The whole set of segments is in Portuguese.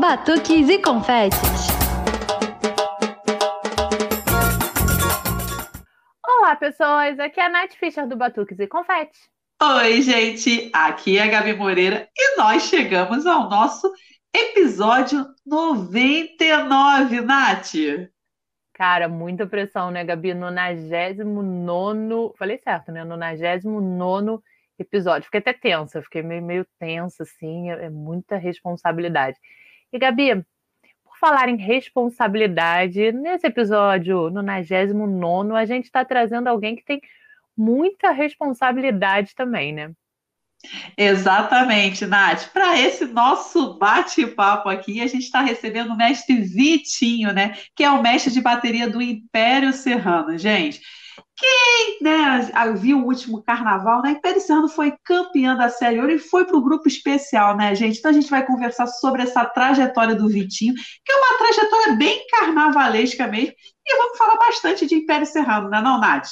batuques e confetes. Olá, pessoas! Aqui é a Nath Fischer do Batuques e Confetes. Oi, gente! Aqui é a Gabi Moreira e nós chegamos ao nosso episódio 99, Nath! Cara, muita pressão, né, Gabi? 99. Falei certo, né? 99 episódio. Fiquei até tensa, fiquei meio, meio tensa, assim, é, é muita responsabilidade. E, Gabi, por falar em responsabilidade, nesse episódio, no 99, a gente está trazendo alguém que tem muita responsabilidade também, né? Exatamente, Nath. Para esse nosso bate-papo aqui, a gente está recebendo o mestre Vitinho, né? Que é o mestre de bateria do Império Serrano. Gente, quem né, viu o último carnaval, né? Serrano foi campeã da Série Ouro e foi para o grupo especial, né, gente? Então a gente vai conversar sobre essa trajetória do Vitinho, que é uma trajetória bem carnavalesca mesmo. E vamos falar bastante de Império Serrano, né, não, Nath?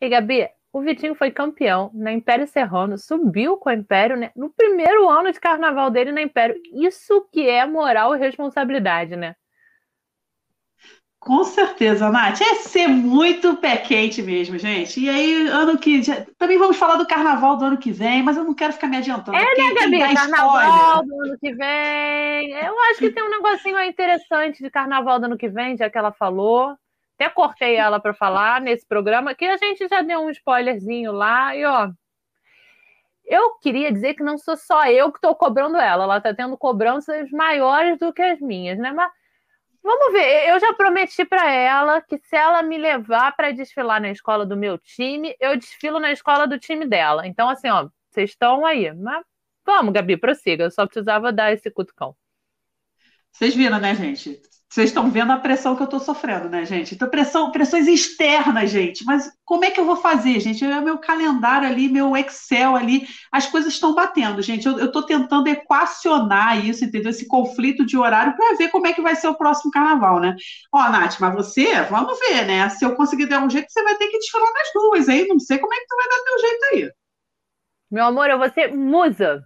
E Gabi, o Vitinho foi campeão na Império Serrano, subiu com o Império né, no primeiro ano de carnaval dele na Império. Isso que é moral e responsabilidade, né? Com certeza, Nath. É ser muito pé quente mesmo, gente. E aí, ano que. Também vamos falar do carnaval do ano que vem, mas eu não quero ficar me adiantando. É, né, Gabi? Carnaval do ano que vem. Eu acho que tem um negocinho interessante de carnaval do ano que vem, já que ela falou. Até cortei ela para falar nesse programa, que a gente já deu um spoilerzinho lá. E, ó, eu queria dizer que não sou só eu que estou cobrando ela. Ela está tendo cobranças maiores do que as minhas, né? Mas Vamos ver, eu já prometi para ela que se ela me levar para desfilar na escola do meu time, eu desfilo na escola do time dela. Então, assim, ó, vocês estão aí. Mas vamos, Gabi, prossiga. Eu só precisava dar esse cutucão. Vocês viram, né, gente? Vocês estão vendo a pressão que eu estou sofrendo, né, gente? Então, pressão, pressões externas, gente. Mas como é que eu vou fazer, gente? É meu calendário ali, meu Excel ali, as coisas estão batendo, gente. Eu estou tentando equacionar isso, entendeu? Esse conflito de horário para ver como é que vai ser o próximo carnaval, né? Ó, Nath, mas você, vamos ver, né? Se eu conseguir dar um jeito, você vai ter que desfilar nas duas, aí. Não sei como é que tu vai dar teu jeito aí. Meu amor, eu vou ser musa.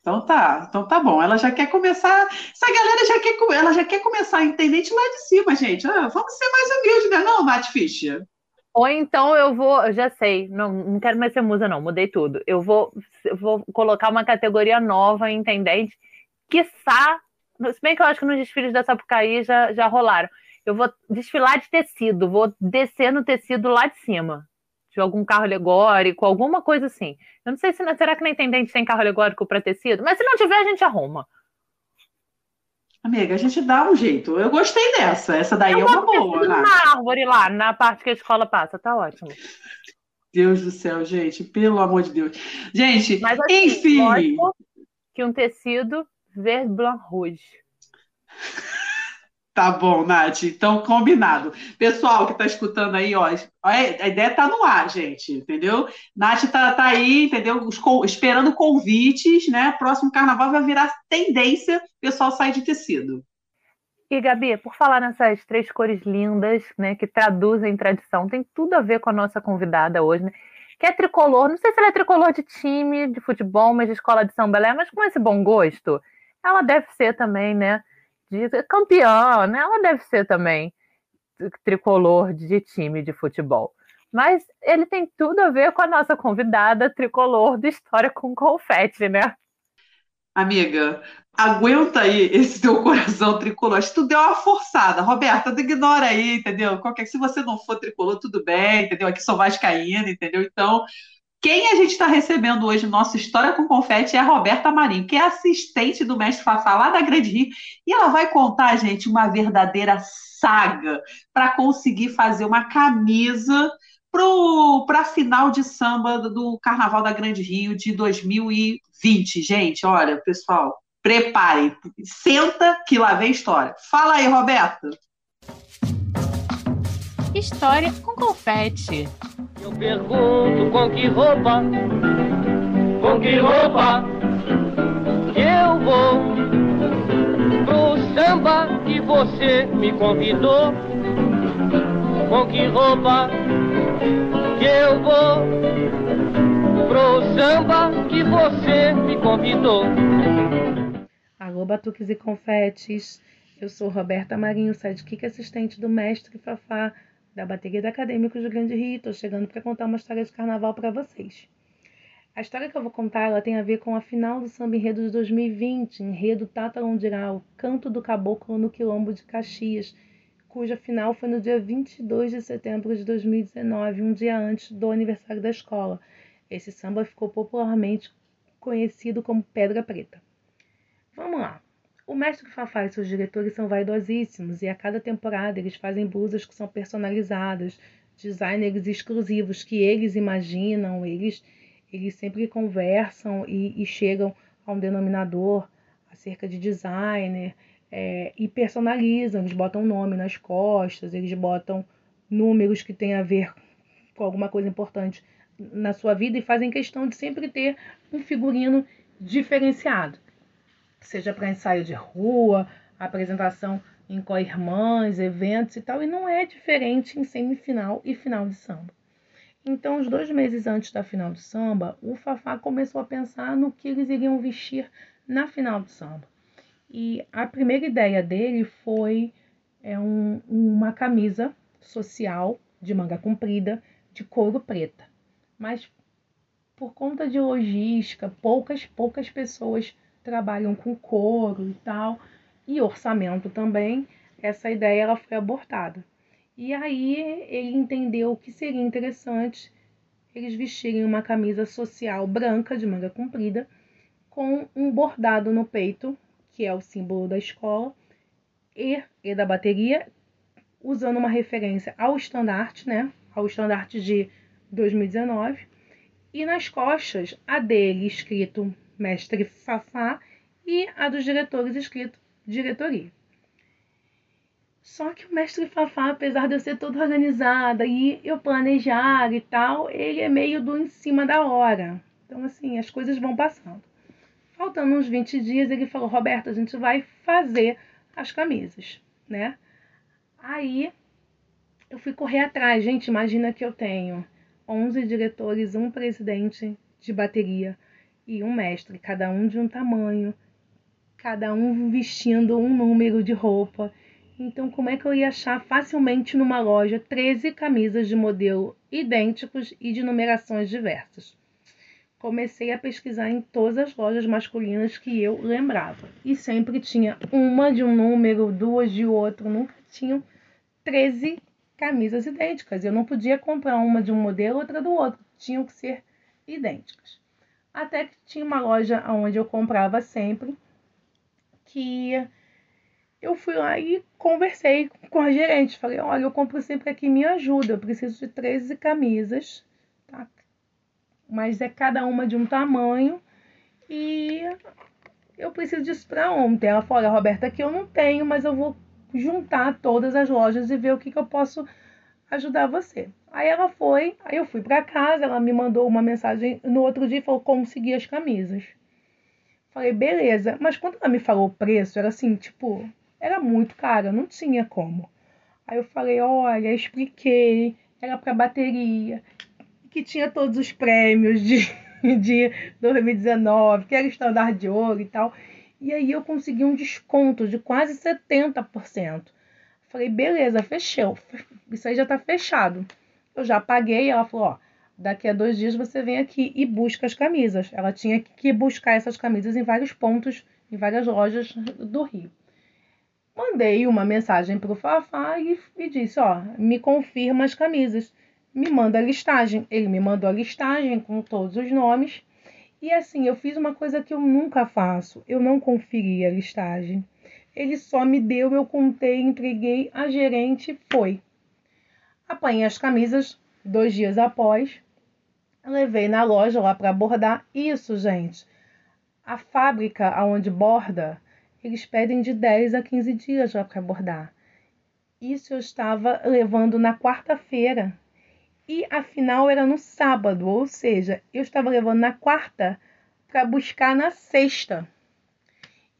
Então tá, então tá bom. Ela já quer começar. Essa galera já quer, ela já quer começar a de lá de cima, gente. Ah, vamos ser mais humildes, né? Não, Nath Fischer. Ou então eu vou, eu já sei, não, não quero mais ser musa, não, mudei tudo. Eu vou, eu vou colocar uma categoria nova intendente, quiçá, se bem que eu acho que nos desfiles da Sapucaí já, já rolaram. Eu vou desfilar de tecido, vou descer no tecido lá de cima de algum carro alegórico, alguma coisa assim. Eu não sei se será que na intendente tem carro alegórico para tecido, mas se não tiver, a gente arruma. Amiga, a gente dá um jeito. Eu gostei dessa. Essa daí eu é uma boa. Na árvore lá, na parte que a escola passa, tá ótimo. Deus do céu, gente, pelo amor de Deus. Gente, Mas, assim, enfim. Que um tecido verde blanc rouge. Tá bom, Nath. Então, combinado. Pessoal que está escutando aí, ó, a ideia tá no ar, gente, entendeu? Nath tá, tá aí, entendeu? Esperando convites, né? Próximo carnaval vai virar tendência, o pessoal sair de tecido. E, Gabi, por falar nessas três cores lindas, né, que traduzem tradição, tem tudo a ver com a nossa convidada hoje, né? Que é tricolor. Não sei se ela é tricolor de time, de futebol, mas de escola de São Belém, mas com esse bom gosto, ela deve ser também, né? De campeã, né? Ela deve ser também tricolor de time de futebol. Mas ele tem tudo a ver com a nossa convidada tricolor do História com Confete, né? Amiga, aguenta aí esse teu coração tricolor. Se tu deu uma forçada, Roberta, ignora aí, entendeu? Qualquer, se você não for tricolor, tudo bem, entendeu? Aqui sou vascaína, entendeu? Então, quem a gente está recebendo hoje nossa História com Confete é a Roberta Marinho, que é assistente do mestre Fafá lá da Grande Rio, e ela vai contar, gente, uma verdadeira saga para conseguir fazer uma camisa para a final de samba do Carnaval da Grande Rio de 2020. Gente, olha, pessoal, preparem, senta que lá vem história. Fala aí, Roberta. História com confete. Eu pergunto com que roupa, com que roupa eu vou pro samba que você me convidou. Com que roupa eu vou pro samba que você me convidou. Batuques e Confetes. Eu sou Roberta Marinho, sidekick assistente do mestre Fafá da bateria da Acadêmicos do Grande Rio. Estou chegando para contar uma história de carnaval para vocês. A história que eu vou contar ela tem a ver com a final do samba enredo de 2020, enredo Tata Londiral, Canto do Caboclo no Quilombo de Caxias, cuja final foi no dia 22 de setembro de 2019, um dia antes do aniversário da escola. Esse samba ficou popularmente conhecido como Pedra Preta. Vamos lá. O mestre Fafá e seus diretores são vaidosíssimos e a cada temporada eles fazem blusas que são personalizadas, designers exclusivos que eles imaginam, eles, eles sempre conversam e, e chegam a um denominador acerca de designer é, e personalizam, eles botam nome nas costas, eles botam números que têm a ver com alguma coisa importante na sua vida e fazem questão de sempre ter um figurino diferenciado, seja para ensaio de rua, apresentação em co-irmãs, eventos e tal, e não é diferente em semifinal e final de samba. Então, os dois meses antes da final de samba, o Fafá começou a pensar no que eles iriam vestir na final de samba. E a primeira ideia dele foi é, um, uma camisa social de manga comprida de couro preta mas por conta de logística, poucas poucas pessoas trabalham com couro e tal, e orçamento também, essa ideia ela foi abortada. E aí ele entendeu que seria interessante eles vestirem uma camisa social branca de manga comprida com um bordado no peito, que é o símbolo da escola, e, e da bateria, usando uma referência ao estandarte, né? Ao estandarte de 2019, e nas costas a dele escrito Mestre Fafá e a dos diretores escrito Diretoria. Só que o Mestre Fafá, apesar de eu ser toda organizada e eu planejar e tal, ele é meio do em cima da hora. Então, assim, as coisas vão passando. Faltando uns 20 dias, ele falou: Roberto, a gente vai fazer as camisas, né? Aí eu fui correr atrás. Gente, imagina que eu tenho 11 diretores, um presidente de bateria e um mestre, cada um de um tamanho, cada um vestindo um número de roupa. Então, como é que eu ia achar facilmente numa loja 13 camisas de modelo idênticos e de numerações diversas? Comecei a pesquisar em todas as lojas masculinas que eu lembrava. E sempre tinha uma de um número, duas de outro, nunca tinham 13 camisas idênticas. Eu não podia comprar uma de um modelo, outra do outro. Tinham que ser idênticas. Até que tinha uma loja onde eu comprava sempre, que eu fui lá e conversei com a gerente. Falei, olha, eu compro sempre aqui, me ajuda. Eu preciso de 13 camisas, tá? Mas é cada uma de um tamanho. E eu preciso disso para ontem. Ela falou, olha, Roberta, aqui eu não tenho, mas eu vou juntar todas as lojas e ver o que, que eu posso ajudar você. Aí ela foi, aí eu fui para casa, ela me mandou uma mensagem no outro dia e falou como seguir as camisas. Falei, beleza, mas quando ela me falou o preço, era assim, tipo, era muito caro, não tinha como. Aí eu falei, olha, expliquei, era para bateria, que tinha todos os prêmios de, de 2019, que era estandarte de ouro e tal. E aí eu consegui um desconto de quase 70%. Falei, beleza, fechou. Isso aí já tá fechado. Eu já paguei. Ela falou, ó, daqui a dois dias você vem aqui e busca as camisas. Ela tinha que buscar essas camisas em vários pontos, em várias lojas do Rio. Mandei uma mensagem pro Fafá e, e disse, ó, me confirma as camisas. Me manda a listagem. Ele me mandou a listagem com todos os nomes e assim, eu fiz uma coisa que eu nunca faço. Eu não conferi a listagem. Ele só me deu, eu contei, entreguei, a gerente foi. Apanhei as camisas dois dias após, levei na loja lá para bordar. Isso, gente, a fábrica aonde borda, eles pedem de 10 a 15 dias lá para bordar. Isso eu estava levando na quarta-feira e a final era no sábado, ou seja, eu estava levando na quarta para buscar na sexta.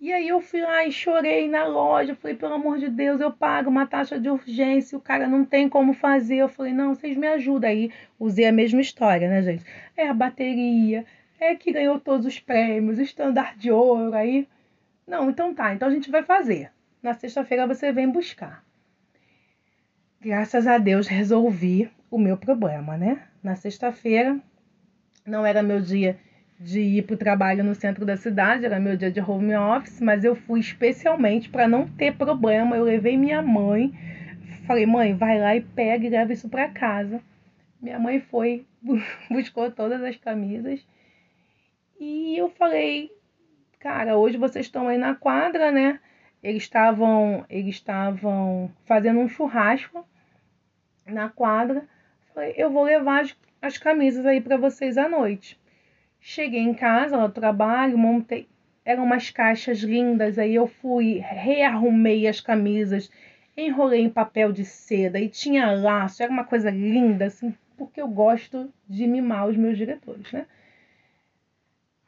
E aí eu fui lá e chorei na loja, falei, pelo amor de Deus, eu pago uma taxa de urgência, o cara não tem como fazer. Eu falei, não, vocês me ajudam. Aí usei a mesma história, né, gente? É a bateria, é que ganhou todos os prêmios, o estandarte de ouro, aí Não, então tá, então a gente vai fazer. Na sexta-feira você vem buscar. Graças a Deus resolvi o meu problema, né? Na sexta-feira não era meu dia de ir para o trabalho no centro da cidade, era meu dia de home office, mas eu fui especialmente para não ter problema. Eu levei minha mãe, falei, mãe, vai lá e pega e leva isso para casa. Minha mãe foi, buscou todas as camisas e eu falei, cara, hoje vocês estão aí na quadra, né? Eles estavam, eles estavam fazendo um churrasco na quadra. Falei, eu vou levar as, as camisas aí para vocês à noite. Cheguei em casa, no trabalho, montei. Eram umas caixas lindas, aí eu fui, rearrumei as camisas, enrolei em papel de seda e tinha laço, era uma coisa linda, assim, porque eu gosto de mimar os meus diretores, né?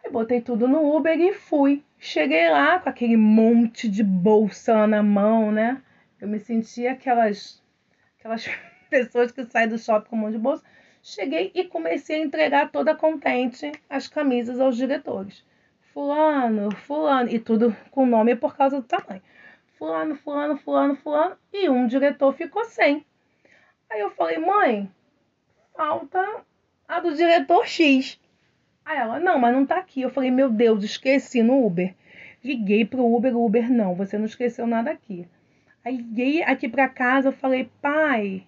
Aí botei tudo no Uber e fui. Cheguei lá com aquele monte de bolsa na mão, né? Eu me sentia aquelas, aquelas pessoas que saem do shopping com um monte de bolsa. Cheguei e comecei a entregar toda contente as camisas aos diretores. Fulano, fulano, e tudo com nome por causa do tamanho. Fulano, fulano, fulano, fulano, e um diretor ficou sem. Aí eu falei, mãe, falta a do diretor X. Aí ela, não, mas não tá aqui. Eu falei, meu Deus, esqueci no Uber. Liguei pro Uber, Uber, não, você não esqueceu nada aqui. Aí liguei aqui para casa, eu falei, pai,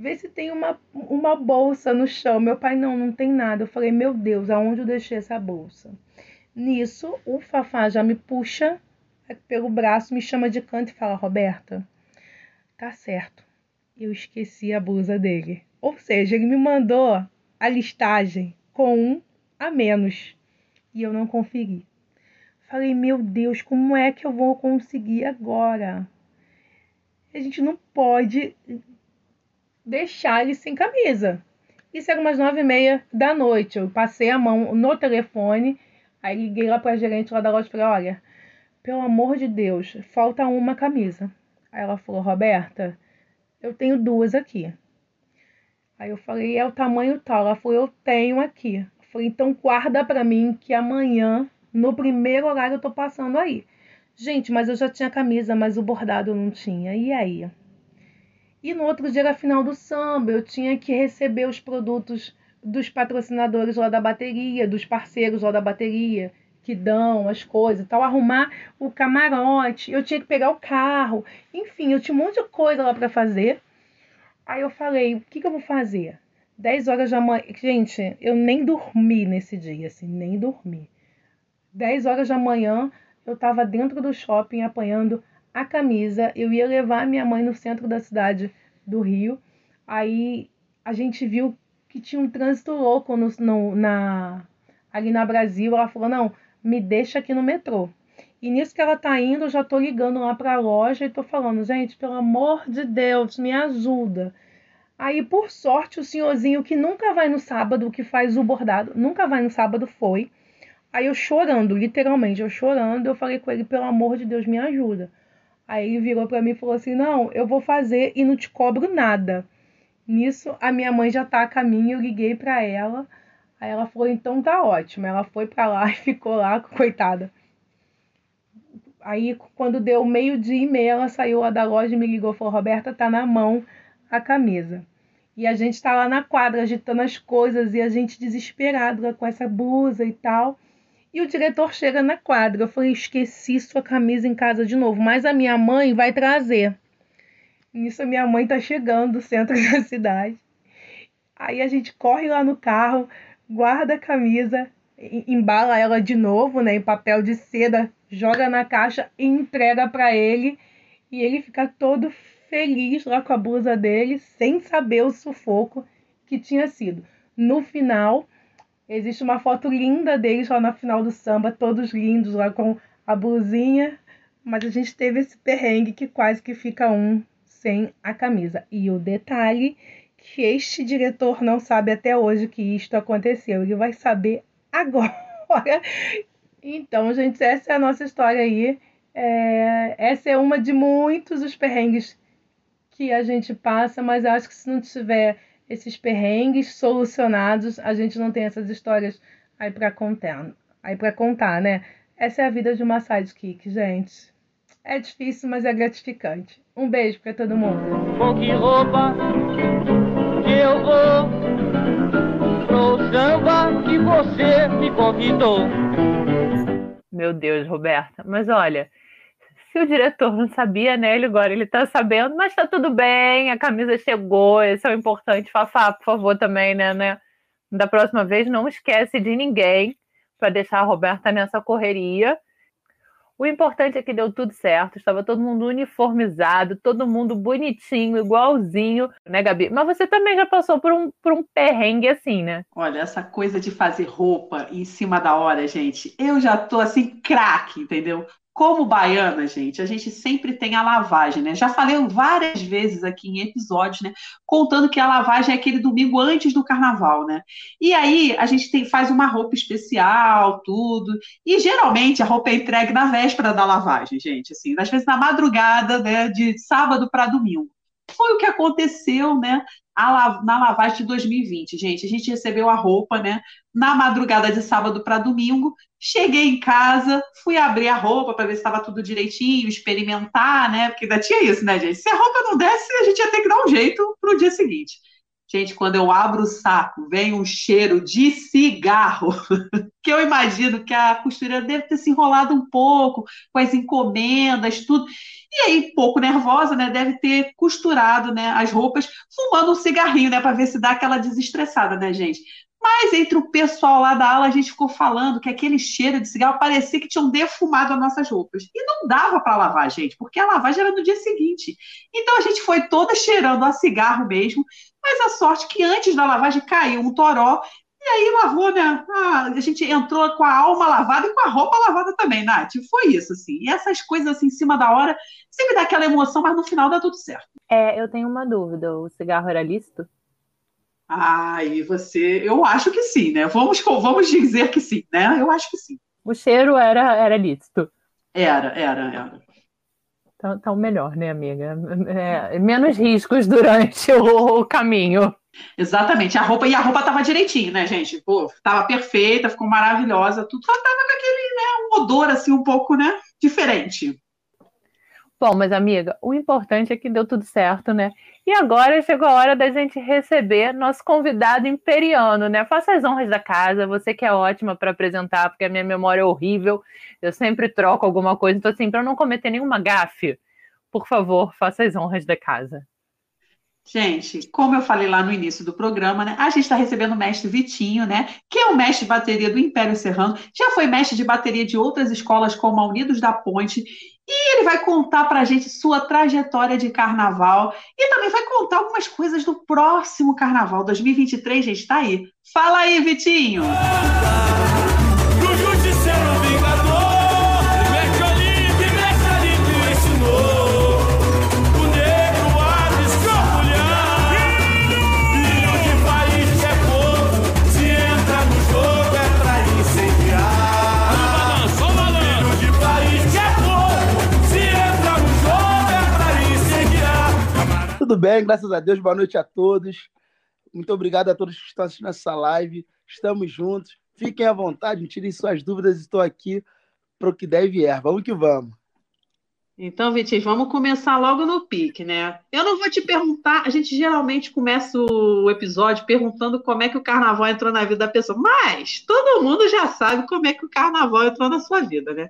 vê se tem uma, uma bolsa no chão. Meu pai, não, não tem nada. Eu falei, meu Deus, aonde eu deixei essa bolsa? Nisso, o Fafá já me puxa pelo braço, me chama de canto e fala, Roberta, tá certo, eu esqueci a blusa dele. Ou seja, ele me mandou a listagem com um a menos e eu não conferi. Falei, meu Deus, como é que eu vou conseguir agora? A gente não pode deixar ele sem camisa. Isso era umas nove e meia da noite. Eu passei a mão no telefone, aí liguei lá para a gerente lá da loja e falei, olha, pelo amor de Deus, falta uma camisa. Aí ela falou, Roberta, eu tenho duas aqui. Aí eu falei, é o tamanho tal. Ela falou, eu tenho aqui. Eu falei, então guarda para mim que amanhã, no primeiro horário, eu tô passando aí. Gente, mas eu já tinha camisa, mas o bordado não tinha. E aí? E no outro dia era final do samba, eu tinha que receber os produtos dos patrocinadores lá da bateria, dos parceiros lá da bateria, que dão as coisas, tal, arrumar o camarote, eu tinha que pegar o carro, enfim, eu tinha um monte de coisa lá para fazer. Aí eu falei, o que, que eu vou fazer? 10 horas da manhã. Gente, eu nem dormi nesse dia, assim, nem dormi. 10 horas da manhã, eu estava dentro do shopping apanhando a camisa, eu ia levar minha mãe no centro da cidade do Rio. Aí a gente viu que tinha um trânsito louco no, no, na, ali na Brasil. Ela falou: não, me deixa aqui no metrô. E nisso que ela tá indo, eu já tô ligando lá para a loja e tô falando, gente, pelo amor de Deus, me ajuda. Aí, por sorte, o senhorzinho que nunca vai no sábado, que faz o bordado, nunca vai no sábado, foi. Aí eu chorando, literalmente, eu chorando, eu falei com ele, pelo amor de Deus, me ajuda. Aí ele virou para mim e falou assim: Não, eu vou fazer e não te cobro nada. Nisso, a minha mãe já tá a caminho, eu liguei para ela. Aí ela falou: Então tá ótimo. Ela foi para lá e ficou lá, coitada. Aí, quando deu meio-dia e meia, ela saiu lá da loja e me ligou: Falou, Roberta, tá na mão a camisa. E a gente tá lá na quadra agitando as coisas e a gente desesperado com essa blusa e tal. E o diretor chega na quadra. Eu falei: esqueci sua camisa em casa de novo, mas a minha mãe vai trazer. Nisso, a minha mãe tá chegando do centro da cidade. Aí a gente corre lá no carro, guarda a camisa, embala ela de novo, né, em papel de seda, joga na caixa e entrega para ele. E ele fica todo feliz lá com a blusa dele, sem saber o sufoco que tinha sido. No final, Existe uma foto linda deles lá na final do samba, todos lindos lá com a blusinha, mas a gente teve esse perrengue que quase que fica um sem a camisa. E o detalhe que este diretor não sabe até hoje que isto aconteceu, ele vai saber agora. Então, gente, essa é a nossa história aí. É, essa é uma de muitos os perrengues que a gente passa, mas acho que se não tiver esses perrengues solucionados, a gente não tem essas histórias aí para contar, aí para contar, né? Essa é a vida de uma sidekick, gente. É difícil, mas é gratificante. Um beijo para todo mundo. Com que roupa que eu vou pro samba que você me convidou? Meu Deus, Roberta. Mas olha, se o diretor não sabia, né? Ele agora ele tá sabendo, mas tá tudo bem, a camisa chegou, esse é o importante. Fafá, por favor, também, né, né? Da próxima vez, não esquece de ninguém para deixar a Roberta nessa correria. O importante é que deu tudo certo, estava todo mundo uniformizado, todo mundo bonitinho, igualzinho, né, Gabi? Mas você também já passou por um, por um perrengue assim, né? Olha, essa coisa de fazer roupa em cima da hora, gente, eu já tô assim, craque, entendeu? Como baiana, gente, a gente sempre tem a lavagem, né? Já falei várias vezes aqui em episódios, né? Contando que a lavagem é aquele domingo antes do carnaval, né? E aí a gente tem, faz uma roupa especial, tudo. E geralmente a roupa é entregue na véspera da lavagem, gente. Assim, às vezes na madrugada, né? De sábado para domingo. Foi o que aconteceu, né? na lavagem de 2020, gente. A gente recebeu a roupa, né? Na madrugada de sábado para domingo. Cheguei em casa, fui abrir a roupa para ver se estava tudo direitinho, experimentar, né? Porque ainda tinha isso, né, gente? Se a roupa não desse, a gente ia ter que dar um jeito para o dia seguinte. Gente, quando eu abro o saco, vem um cheiro de cigarro, que eu imagino que a costureira deve ter se enrolado um pouco com as encomendas, tudo. E aí, pouco nervosa, né, deve ter costurado, né, as roupas, fumando um cigarrinho, né, para ver se dá aquela desestressada, né, gente? Mas entre o pessoal lá da ala, a gente ficou falando que aquele cheiro de cigarro parecia que tinham defumado as nossas roupas. E não dava para lavar, gente, porque a lavagem era no dia seguinte. Então a gente foi toda cheirando a cigarro mesmo, mas a sorte que antes da lavagem caiu um toró e aí lavou, né? Ah, a gente entrou com a alma lavada e com a roupa lavada também, Nath. Foi isso, assim. E essas coisas assim em cima da hora sempre dá aquela emoção, mas no final dá tudo certo. É, eu tenho uma dúvida. O cigarro era lícito? Ah, e você. Eu acho que sim, né? Vamos, vamos dizer que sim, né? Eu acho que sim. O cheiro era, era lícito. Era, era, era. Então, então melhor, né, amiga? É, menos riscos durante o, o caminho. Exatamente, a roupa, e a roupa tava direitinho, né, gente? Pô, tava perfeita, ficou maravilhosa, tudo, só tava com aquele, né, um odor assim um pouco, né, diferente. Bom, mas amiga, o importante é que deu tudo certo, né? E agora chegou a hora da gente receber nosso convidado imperiano, né? Faça as honras da casa, você que é ótima para apresentar, porque a minha memória é horrível, eu sempre troco alguma coisa, então assim, para não cometer nenhuma gafe, por favor, faça as honras da casa. Gente, como eu falei lá no início do programa, né? A gente está recebendo o mestre Vitinho, né? Que é o mestre de bateria do Império Serrano, já foi mestre de bateria de outras escolas como a Unidos da Ponte, e ele vai contar para a gente sua trajetória de carnaval e também vai contar algumas coisas do próximo carnaval 2023, gente, tá aí. Fala aí, Vitinho! Tudo bem, graças a Deus. Boa noite a todos. Muito obrigado a todos que estão assistindo essa live. Estamos juntos. Fiquem à vontade, tirem suas dúvidas. Estou aqui para o que deve vier. Vamos que vamos. Então, Vitinho, vamos começar logo no pique, né? Eu não vou te perguntar, a gente geralmente começa o episódio perguntando como é que o carnaval entrou na vida da pessoa, mas todo mundo já sabe como é que o carnaval entrou na sua vida, né?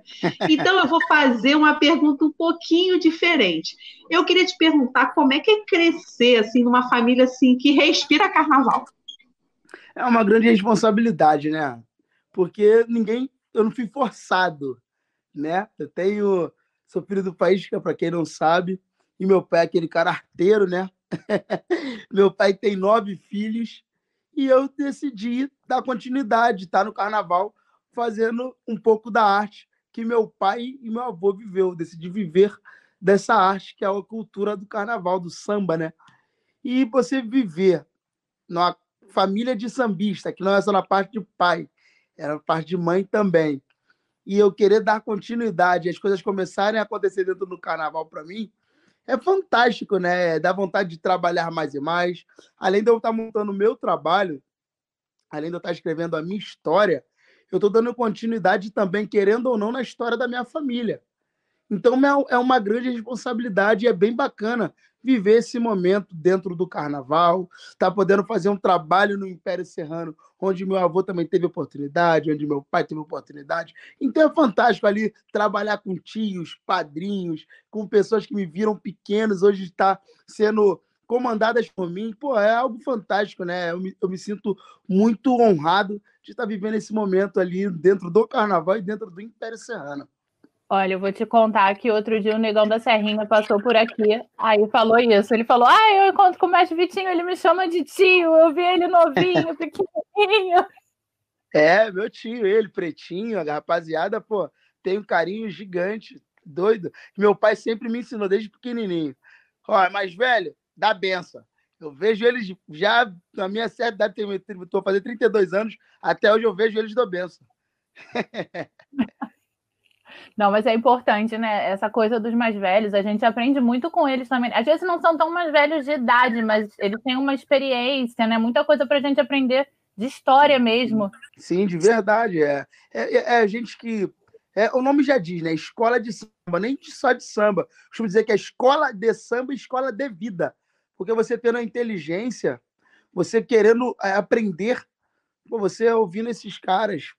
Então eu vou fazer uma pergunta um pouquinho diferente. Eu queria te perguntar como é que é crescer assim numa família assim que respira carnaval. É uma grande responsabilidade, né? Porque ninguém, eu não fui forçado, né? Eu tenho Sou filho do Faísca, para quem não sabe. E meu pai é aquele cara arteiro, né? meu pai tem nove filhos. E eu decidi dar continuidade, estar tá no carnaval, fazendo um pouco da arte que meu pai e meu avô viveu. Decidi viver dessa arte, que é a cultura do carnaval, do samba, né? E você viver numa família de sambista, que não é só na parte de pai, era na parte de mãe também e eu querer dar continuidade, as coisas começarem a acontecer dentro do carnaval para mim, é fantástico, né? Dá vontade de trabalhar mais e mais. Além de eu estar montando o meu trabalho, além de eu estar escrevendo a minha história, eu estou dando continuidade também, querendo ou não, na história da minha família. Então é, é uma grande responsabilidade e é bem bacana viver esse momento dentro do carnaval, tá podendo fazer um trabalho no Império Serrano, onde meu avô também teve oportunidade, onde meu pai teve oportunidade. Então é fantástico ali trabalhar com tios, padrinhos, com pessoas que me viram pequenos, hoje está sendo comandadas por mim. Pô, é algo fantástico, né? Eu me, eu me sinto muito honrado de estar vivendo esse momento ali dentro do carnaval e dentro do Império Serrano. Olha, eu vou te contar que outro dia o Negão da Serrinha passou por aqui, aí falou isso. Ele falou: Ah, eu encontro com o mestre Vitinho, ele me chama de tio, eu vi ele novinho, pequenininho. É, meu tio, ele, pretinho, a rapaziada, pô, tem um carinho gigante, doido. Meu pai sempre me ensinou desde pequenininho. Ó, mais velho, dá benção. Eu vejo eles já, na minha certa idade, estou fazendo 32 anos, até hoje eu vejo eles do benção. Não, mas é importante, né? Essa coisa dos mais velhos, a gente aprende muito com eles também. Às vezes não são tão mais velhos de idade, mas eles têm uma experiência, né? Muita coisa para a gente aprender de história mesmo. Sim, de verdade. É, é, é a gente que. É, o nome já diz, né? Escola de samba, nem só de samba. Costumo dizer que é escola de samba escola de vida. Porque você tendo a inteligência, você querendo é, aprender, você ouvindo esses caras,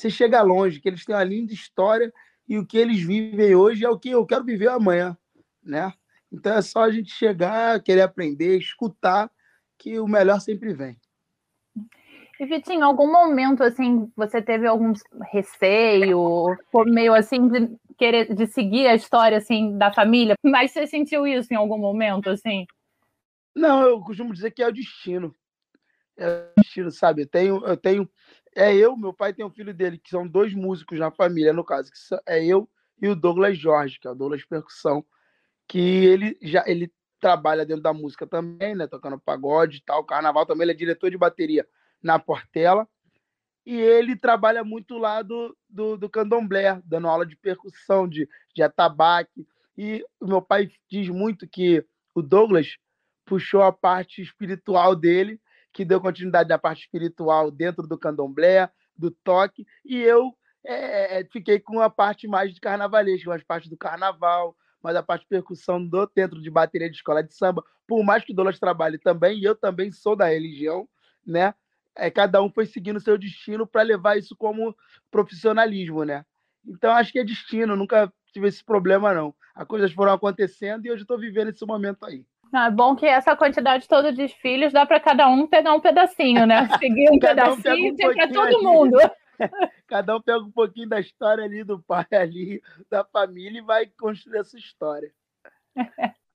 você chega longe, que eles têm uma linda história e o que eles vivem hoje é o que eu quero viver amanhã, né? Então é só a gente chegar, querer aprender, escutar, que o melhor sempre vem. E Vitinho, em algum momento assim você teve algum receio, meio assim de querer de seguir a história assim da família, mas você sentiu isso em algum momento assim? Não, eu costumo dizer que é o destino. É o destino, sabe? Eu tenho, eu tenho é eu, meu pai tem um filho dele, que são dois músicos na família, no caso, que é eu e o Douglas Jorge, que é o Douglas Percussão, que ele já ele trabalha dentro da música também, né, tocando pagode e tal, carnaval também, ele é diretor de bateria na Portela, e ele trabalha muito lá do, do, do candomblé, dando aula de percussão, de, de atabaque, e o meu pai diz muito que o Douglas puxou a parte espiritual dele que deu continuidade na parte espiritual dentro do candomblé, do toque, e eu é, é, fiquei com a parte mais de carnavalesca, mais parte do carnaval, mas a parte de percussão do, dentro de bateria de escola de samba, por mais que o Douglas trabalhe também, e eu também sou da religião, né? É, cada um foi seguindo seu destino para levar isso como profissionalismo, né? Então acho que é destino, nunca tive esse problema não. As coisas foram acontecendo e hoje estou vivendo esse momento aí. Não, é bom que essa quantidade toda de filhos dá para cada um pegar um pedacinho, né? Seguir um pedacinho um tem para todo ali. mundo. Cada um pega um pouquinho da história ali do pai ali, da família e vai construir essa história.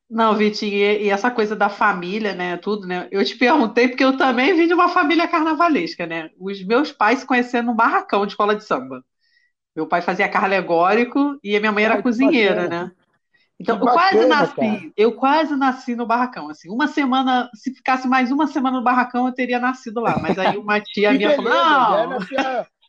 Não, Vitinho, e, e, essa coisa da família, né, tudo, né? Eu te perguntei porque eu também vim de uma família carnavalesca, né? Os meus pais se conheceram num barracão de escola de samba. Meu pai fazia carro alegórico e a minha mãe era cozinheira, né? Então, eu quase nasci, cara. eu quase nasci no barracão, assim, uma semana, se ficasse mais uma semana no barracão, eu teria nascido lá, mas aí uma tia minha falou, não...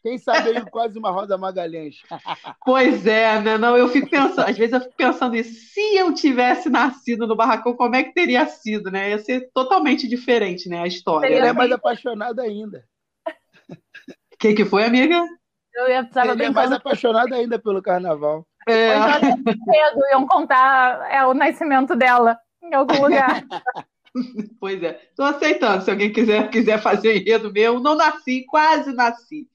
Quem sabe aí quase uma Rosa Magalhães. Pois é, né? Não, eu fico pensando, às vezes eu fico pensando isso, se eu tivesse nascido no barracão, como é que teria sido, né? Ia ser totalmente diferente, né, a história. Ele é mais apaixonado ainda. O que, que foi, amiga? Eu ia precisar Ele é mais apaixonado ainda pelo carnaval. É. cedo iam contar é, o nascimento dela em algum lugar. pois é, estou aceitando. Se alguém quiser, quiser fazer enredo meu, não nasci, quase nasci.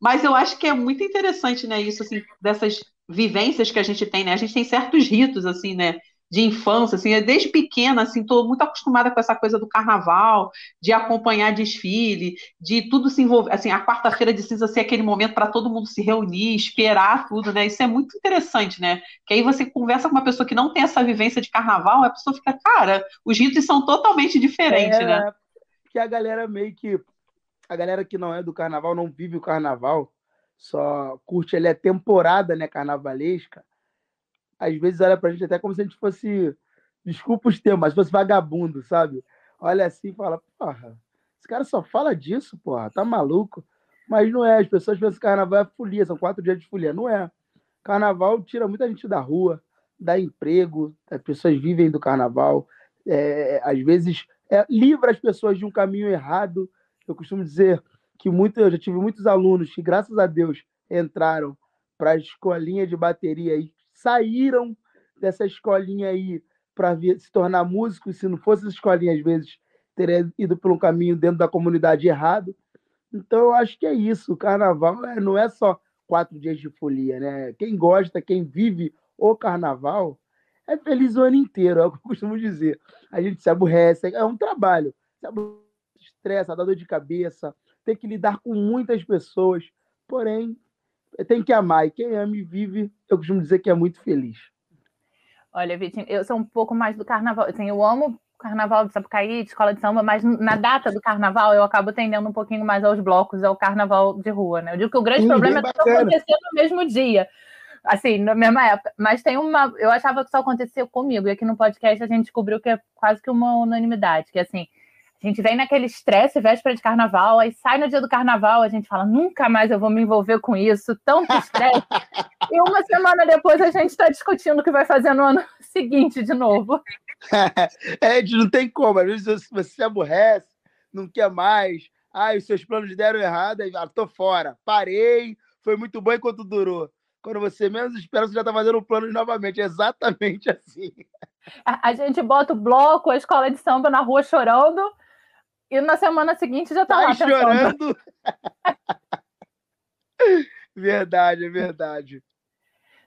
Mas eu acho que é muito interessante, né, isso, assim, dessas vivências que a gente tem, né? A gente tem certos ritos, assim, né? De infância, assim, desde pequena, assim, tô muito acostumada com essa coisa do carnaval, de acompanhar desfile, de tudo se envolver, assim, a quarta-feira de cinza ser aquele momento para todo mundo se reunir, esperar tudo, né? Isso é muito interessante, né? Que aí você conversa com uma pessoa que não tem essa vivência de carnaval, a pessoa fica, cara, os ritos são totalmente diferentes, é, né? Que a galera meio que a galera que não é do carnaval, não vive o carnaval, só curte ele é temporada, né, carnavalesca às vezes olha pra gente até como se a gente fosse, desculpa os termos, mas fosse vagabundo, sabe? Olha assim e fala, porra, esse cara só fala disso, porra, tá maluco? Mas não é, as pessoas pensam que carnaval é folia, são quatro dias de folia. Não é. Carnaval tira muita gente da rua, dá emprego, as pessoas vivem do carnaval, é, às vezes é, livra as pessoas de um caminho errado. Eu costumo dizer que muito, eu já tive muitos alunos que, graças a Deus, entraram para a escolinha de bateria e saíram dessa escolinha aí para se tornar músico. Se não fosse essa escolinha, às vezes, teria ido por um caminho dentro da comunidade errado. Então, eu acho que é isso. O carnaval é, não é só quatro dias de folia, né? Quem gosta, quem vive o carnaval, é feliz o ano inteiro, é o que eu costumo dizer. A gente se aborrece, é um trabalho. Se aborrece, estressa, dá dor de cabeça, tem que lidar com muitas pessoas, porém, tem que amar. E quem ama e vive, eu costumo dizer que é muito feliz. Olha, Vitinho, eu sou um pouco mais do carnaval. Assim, eu amo carnaval de Sapucaí, de escola de samba, mas na data do carnaval eu acabo tendendo um pouquinho mais aos blocos, ao carnaval de rua, né? Eu digo que o grande Sim, problema é que acontecer no mesmo dia, assim, na mesma época. Mas tem uma. Eu achava que só aconteceu comigo, e aqui no podcast a gente descobriu que é quase que uma unanimidade, que assim. A gente vem naquele estresse véspera de carnaval, aí sai no dia do carnaval, a gente fala, nunca mais eu vou me envolver com isso, tanto estresse. e uma semana depois a gente está discutindo o que vai fazer no ano seguinte de novo. é, não tem como, às vezes você se aborrece, não quer mais, ah, os seus planos deram errado, aí ah, tô fora, parei, foi muito bom enquanto durou. Quando você menos espera, você já está fazendo o plano novamente. É exatamente assim. A, a gente bota o bloco, a escola de samba na rua chorando, e na semana seguinte já tá, tá lá chorando. verdade, é verdade.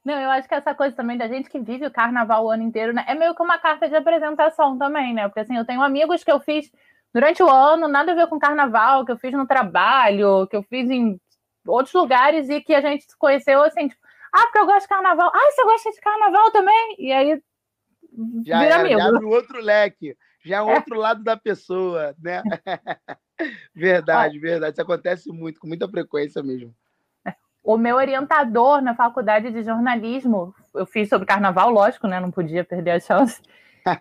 Não, eu acho que essa coisa também da gente que vive o carnaval o ano inteiro, né? É meio que uma carta de apresentação também, né? Porque assim, eu tenho amigos que eu fiz durante o ano, nada a ver com carnaval, que eu fiz no trabalho, que eu fiz em outros lugares e que a gente se conheceu assim, tipo, ah, porque eu gosto de carnaval. Ah, você gosta de carnaval também? E aí já vira era, amigo. Já abre outro leque já é um outro lado da pessoa, né? verdade, verdade. Isso acontece muito, com muita frequência mesmo. O meu orientador na faculdade de jornalismo, eu fiz sobre carnaval, lógico, né? Não podia perder a chance.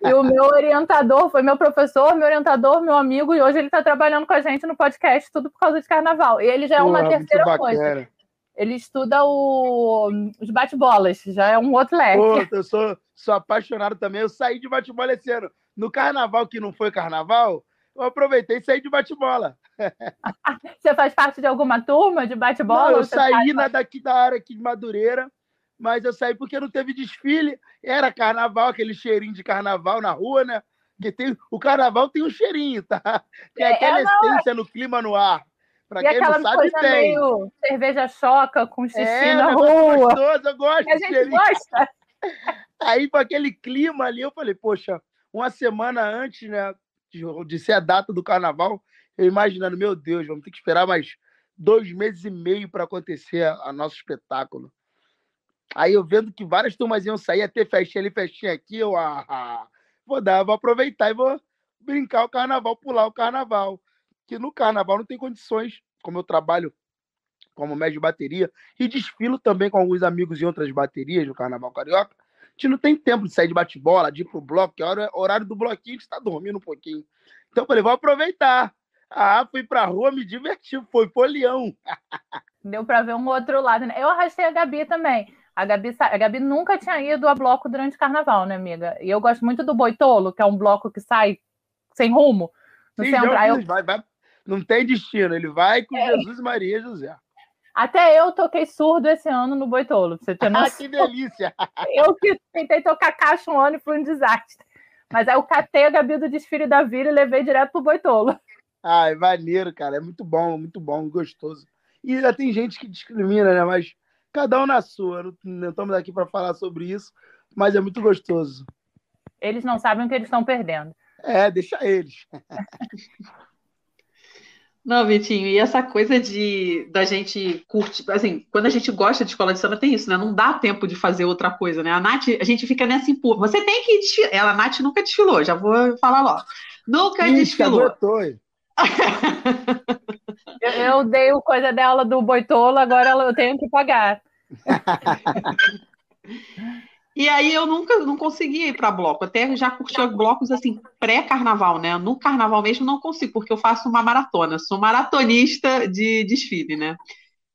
E o meu orientador foi meu professor, meu orientador, meu amigo, e hoje ele está trabalhando com a gente no podcast, tudo por causa de carnaval. E ele já é uma terceira coisa. Ele estuda o... os bate-bolas, já é um outro leque. Pô, eu sou, sou apaixonado também. Eu saí de bate-bola esse ano. No carnaval, que não foi carnaval, eu aproveitei e saí de bate-bola. Você faz parte de alguma turma de bate-bola? Eu saí na daqui da área aqui de Madureira, mas eu saí porque não teve desfile. Era carnaval, aquele cheirinho de carnaval na rua, né? Porque tem, o carnaval tem um cheirinho, tá? Tem é, aquela é, essência no clima no ar. Pra e quem não sabe, coisa tem. meio cerveja choca com xixi é, na rua. Gostoso, eu gosto. a gente gosta. Aí, com aquele clima ali, eu falei, poxa, uma semana antes né, de, ser a data do carnaval, eu imaginando, meu Deus, vamos ter que esperar mais dois meses e meio para acontecer a, nosso espetáculo. Aí eu vendo que várias turmas iam sair, ia ter festinha ali, festinha aqui, eu ah, ah, vou dar, vou aproveitar e vou brincar o carnaval, pular o carnaval. Que no carnaval não tem condições, como eu trabalho como médio de bateria e desfilo também com alguns amigos em outras baterias no Carnaval Carioca, gente não tem tempo de sair de bate-bola, de ir pro bloco, que é hora, horário do bloquinho, a gente tá dormindo um pouquinho. Então eu falei, vou aproveitar. Ah, fui pra rua, me diverti, foi polião. Deu para ver um outro lado, né? Eu arrastei a Gabi também. A Gabi, a Gabi nunca tinha ido a bloco durante o carnaval, né, amiga? E eu gosto muito do Boitolo, que é um bloco que sai sem rumo. No Sim, centro. Eu... Vai, vai, não tem destino, ele vai com é. Jesus, Maria e José. Até eu toquei surdo esse ano no Boitolo, pra você ter noção. Ah, que delícia! Eu que tentei tocar caixa um ano e foi um desastre. Mas aí eu catei a Gabi do desfile da Vila e levei direto pro Boitolo. É maneiro, cara. É muito bom, muito bom, gostoso. E ainda tem gente que discrimina, né? Mas cada um na sua. Não estamos aqui para falar sobre isso, mas é muito gostoso. Eles não sabem o que eles estão perdendo. É, deixa eles. Não, Vitinho, e essa coisa de da gente curtir, assim, quando a gente gosta de escola de samba, tem isso, né? Não dá tempo de fazer outra coisa, né? A Nath, a gente fica nessa empurra. Você tem que desfilar. Ela, a Nath nunca desfilou, já vou falar logo. Nunca Ixi, desfilou. eu, eu dei o coisa dela do boitolo, agora eu tenho que pagar. E aí eu nunca não conseguia ir para bloco. Até já curti blocos assim pré-carnaval, né? No carnaval mesmo não consigo, porque eu faço uma maratona, sou maratonista de desfile, né?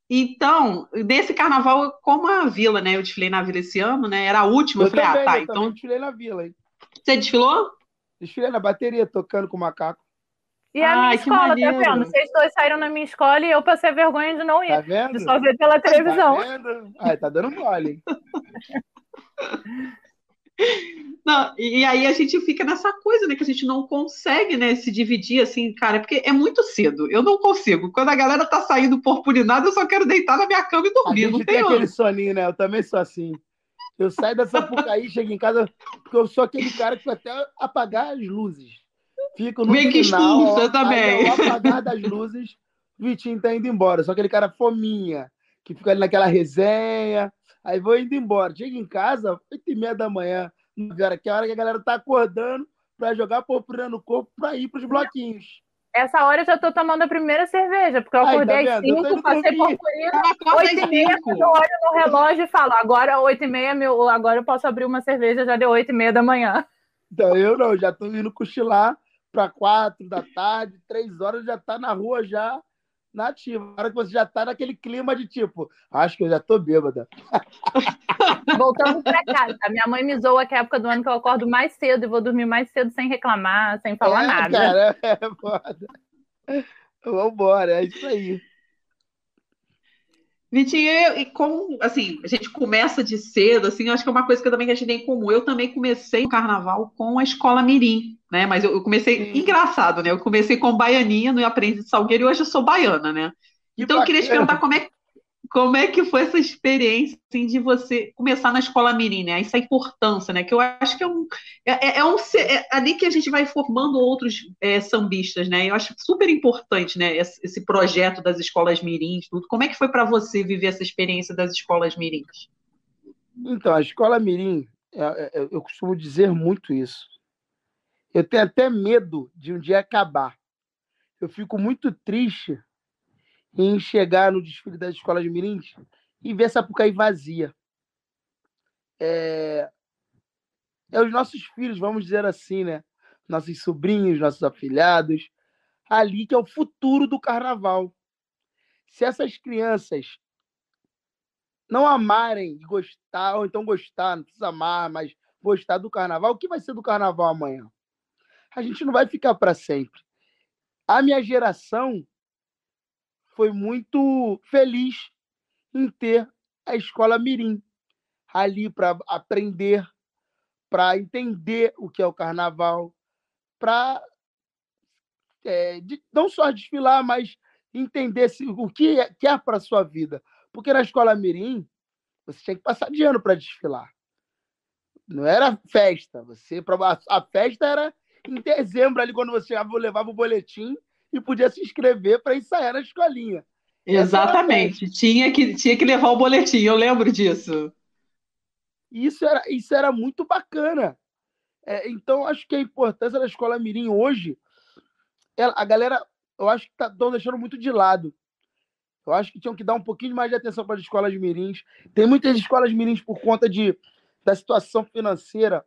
Então, desse carnaval, como a vila, né? Eu desfilei na vila esse ano, né? Era a última, eu, eu falei, também, ah, tá, eu então. desfilei na vila, hein? Você desfilou? Desfilei na bateria, tocando com o macaco. E a minha Ai, que escola, tá vendo? Vocês dois saíram na minha escola e eu passei vergonha de não ir. Tá vendo? De só ver pela televisão. Tá vendo? Ai, tá dando mole. Não, e aí a gente fica nessa coisa, né? Que a gente não consegue, né, se dividir assim, cara, porque é muito cedo. Eu não consigo. Quando a galera tá saindo purpurinada, eu só quero deitar na minha cama e A dormir. Não gente tem tem aquele soninho, né? Eu também sou assim. Eu saio da Sapucaí, chego em casa, porque eu sou aquele cara que vai até apagar as luzes. Fico no Meio que eu aí também. apagar das luzes, o Vitinho tá indo embora. Só aquele cara fominha, que fica ali naquela resenha. Aí vou indo embora. Chego em casa, oito e meia da manhã, nove horas, que é a hora que a galera tá acordando pra jogar purpurina no corpo pra ir pros bloquinhos. Essa hora eu já tô tomando a primeira cerveja, porque eu Aí, tá acordei às vendo? Eu tô 5, indo passei purpurina, Eu acordo às 8 e meia, eu olho no relógio e falo, agora 8 e meia, meu, agora eu posso abrir uma cerveja, já deu 8 e meia da manhã. Então eu não, já tô indo cochilar para quatro da tarde, três horas já tá na rua já na ativa. A hora que você já tá naquele clima de tipo, acho que eu já tô bêbada. Voltando pra casa. Minha mãe me zoa que é a época do ano que eu acordo mais cedo e vou dormir mais cedo sem reclamar, sem falar é, nada. Cara, é foda. Vambora, é isso aí. Vitinho, eu- e como, assim, a gente começa de cedo, assim, eu acho que é uma coisa que também que a gente tem em comum. Eu também comecei o carnaval com a escola Mirim, né? Mas eu, eu comecei, Sim. engraçado, né? Eu comecei com baianinha no Aprendiz de Salgueiro e hoje eu sou baiana, né? Que Então eu queria te perguntar como é, como é que foi essa experiência, assim, de você começar na escola Mirim, né? Essa importância, né? Que eu acho que é um, é, é- é um, é ali que a gente vai formando outros é, sambistas, né? Eu acho super importante, né? Esse, esse projeto das escolas mirins, tudo. Como é que foi para você viver essa experiência das escolas mirins? Então, a escola Mirim, é- é- eu costumo dizer muito isso. Eu tenho até medo de um dia acabar. Eu fico muito triste em chegar no desfile das escolas Mirins e ver Sapucaí vazia. É... é os nossos filhos, vamos dizer assim, né? Nossos sobrinhos, nossos afilhados, ali que é o futuro do carnaval. Se essas crianças não amarem e gostar, ou então gostar, não precisa amar, mas gostar do carnaval, o que vai ser do carnaval amanhã? A gente não vai ficar para sempre. A minha geração foi muito feliz em ter a escola Mirim ali para aprender, para entender o que é o carnaval, para não só desfilar, mas entender se, o que é, quer para a sua vida. Porque na escola Mirim, você tinha que passar de ano para desfilar. Não era festa. Você pra- a, a festa era em dezembro, ali, quando você levava o boletim e podia se inscrever para ensaiar na escolinha. Exatamente. Tinha que, tinha que levar o boletim, eu lembro disso. Isso era, isso era muito bacana. É, então, acho que a importância da escola Mirim hoje, ela- a galera, eu acho que estão deixando muito de lado. Eu acho que tinham que dar um pouquinho mais de atenção para as escolas mirins. Tem muitas escolas mirins por conta de, da situação financeira,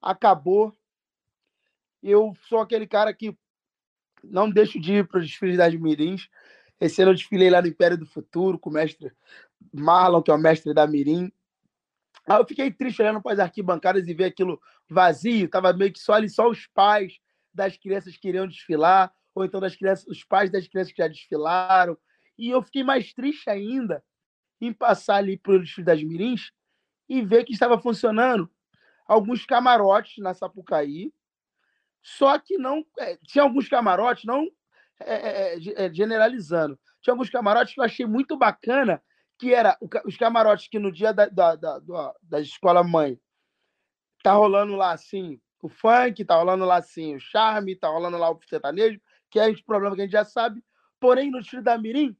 acabou. Eu sou aquele cara que não deixo de ir para os desfiles das mirins. Esse ano eu desfilei lá no Império do Futuro com o mestre Marlon, que é o mestre da Mirim. Aí eu fiquei triste olhando para as arquibancadas e ver aquilo vazio. Tava meio que só ali, só os pais das crianças que iriam desfilar, ou então das crianças, os pais das crianças que já desfilaram. E eu fiquei mais triste ainda em passar ali para o desfile das Mirins e ver que estava funcionando alguns camarotes na Sapucaí, só que não. é, tinha alguns camarotes, não é, é, é, é, generalizando. Tinha alguns camarotes que eu achei muito bacana, que era os camarotes que no dia da, da, da, da, escola mãe tá rolando lá assim o funk, tá rolando lá assim o charme, tá rolando lá o sertanejo, que é esse problema que a gente já sabe. Porém, no desfile da Mirim,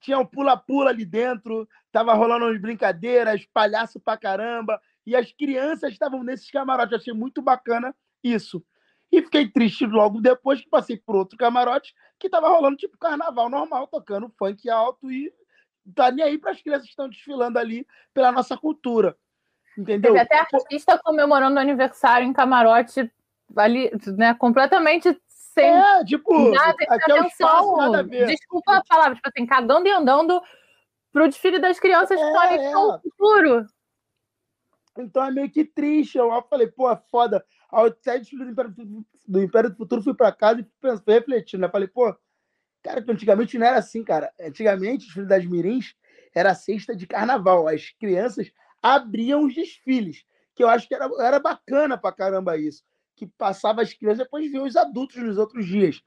tinha um pula-pula ali dentro, tava rolando umas brincadeiras, palhaço pra caramba, e as crianças estavam nesses camarotes. Eu achei muito bacana isso. E fiquei triste logo depois que passei por outro camarote que tava rolando tipo carnaval normal, tocando funk alto e tá nem aí para as crianças que estão desfilando ali pela nossa cultura. Entendeu? Teve até artista comemorando o aniversário em camarote ali, né, completamente sem É, tipo, nada, aqui é o espaço, nada a ver. Desculpa a palavra, tipo assim, cagando e andando pro desfile das crianças que estão ali É, são o futuro. Então é meio que triste. Eu falei, pô, é foda. Ao sair do Império, do Império do Futuro, fui pra casa e fui refletindo, né? Falei, pô, cara, que antigamente não era assim, cara. Antigamente, os filhos das Mirins era sexta de carnaval. As crianças abriam os desfiles, que eu acho que era, era bacana pra caramba isso. Que passava as crianças, depois viam os adultos nos outros dias.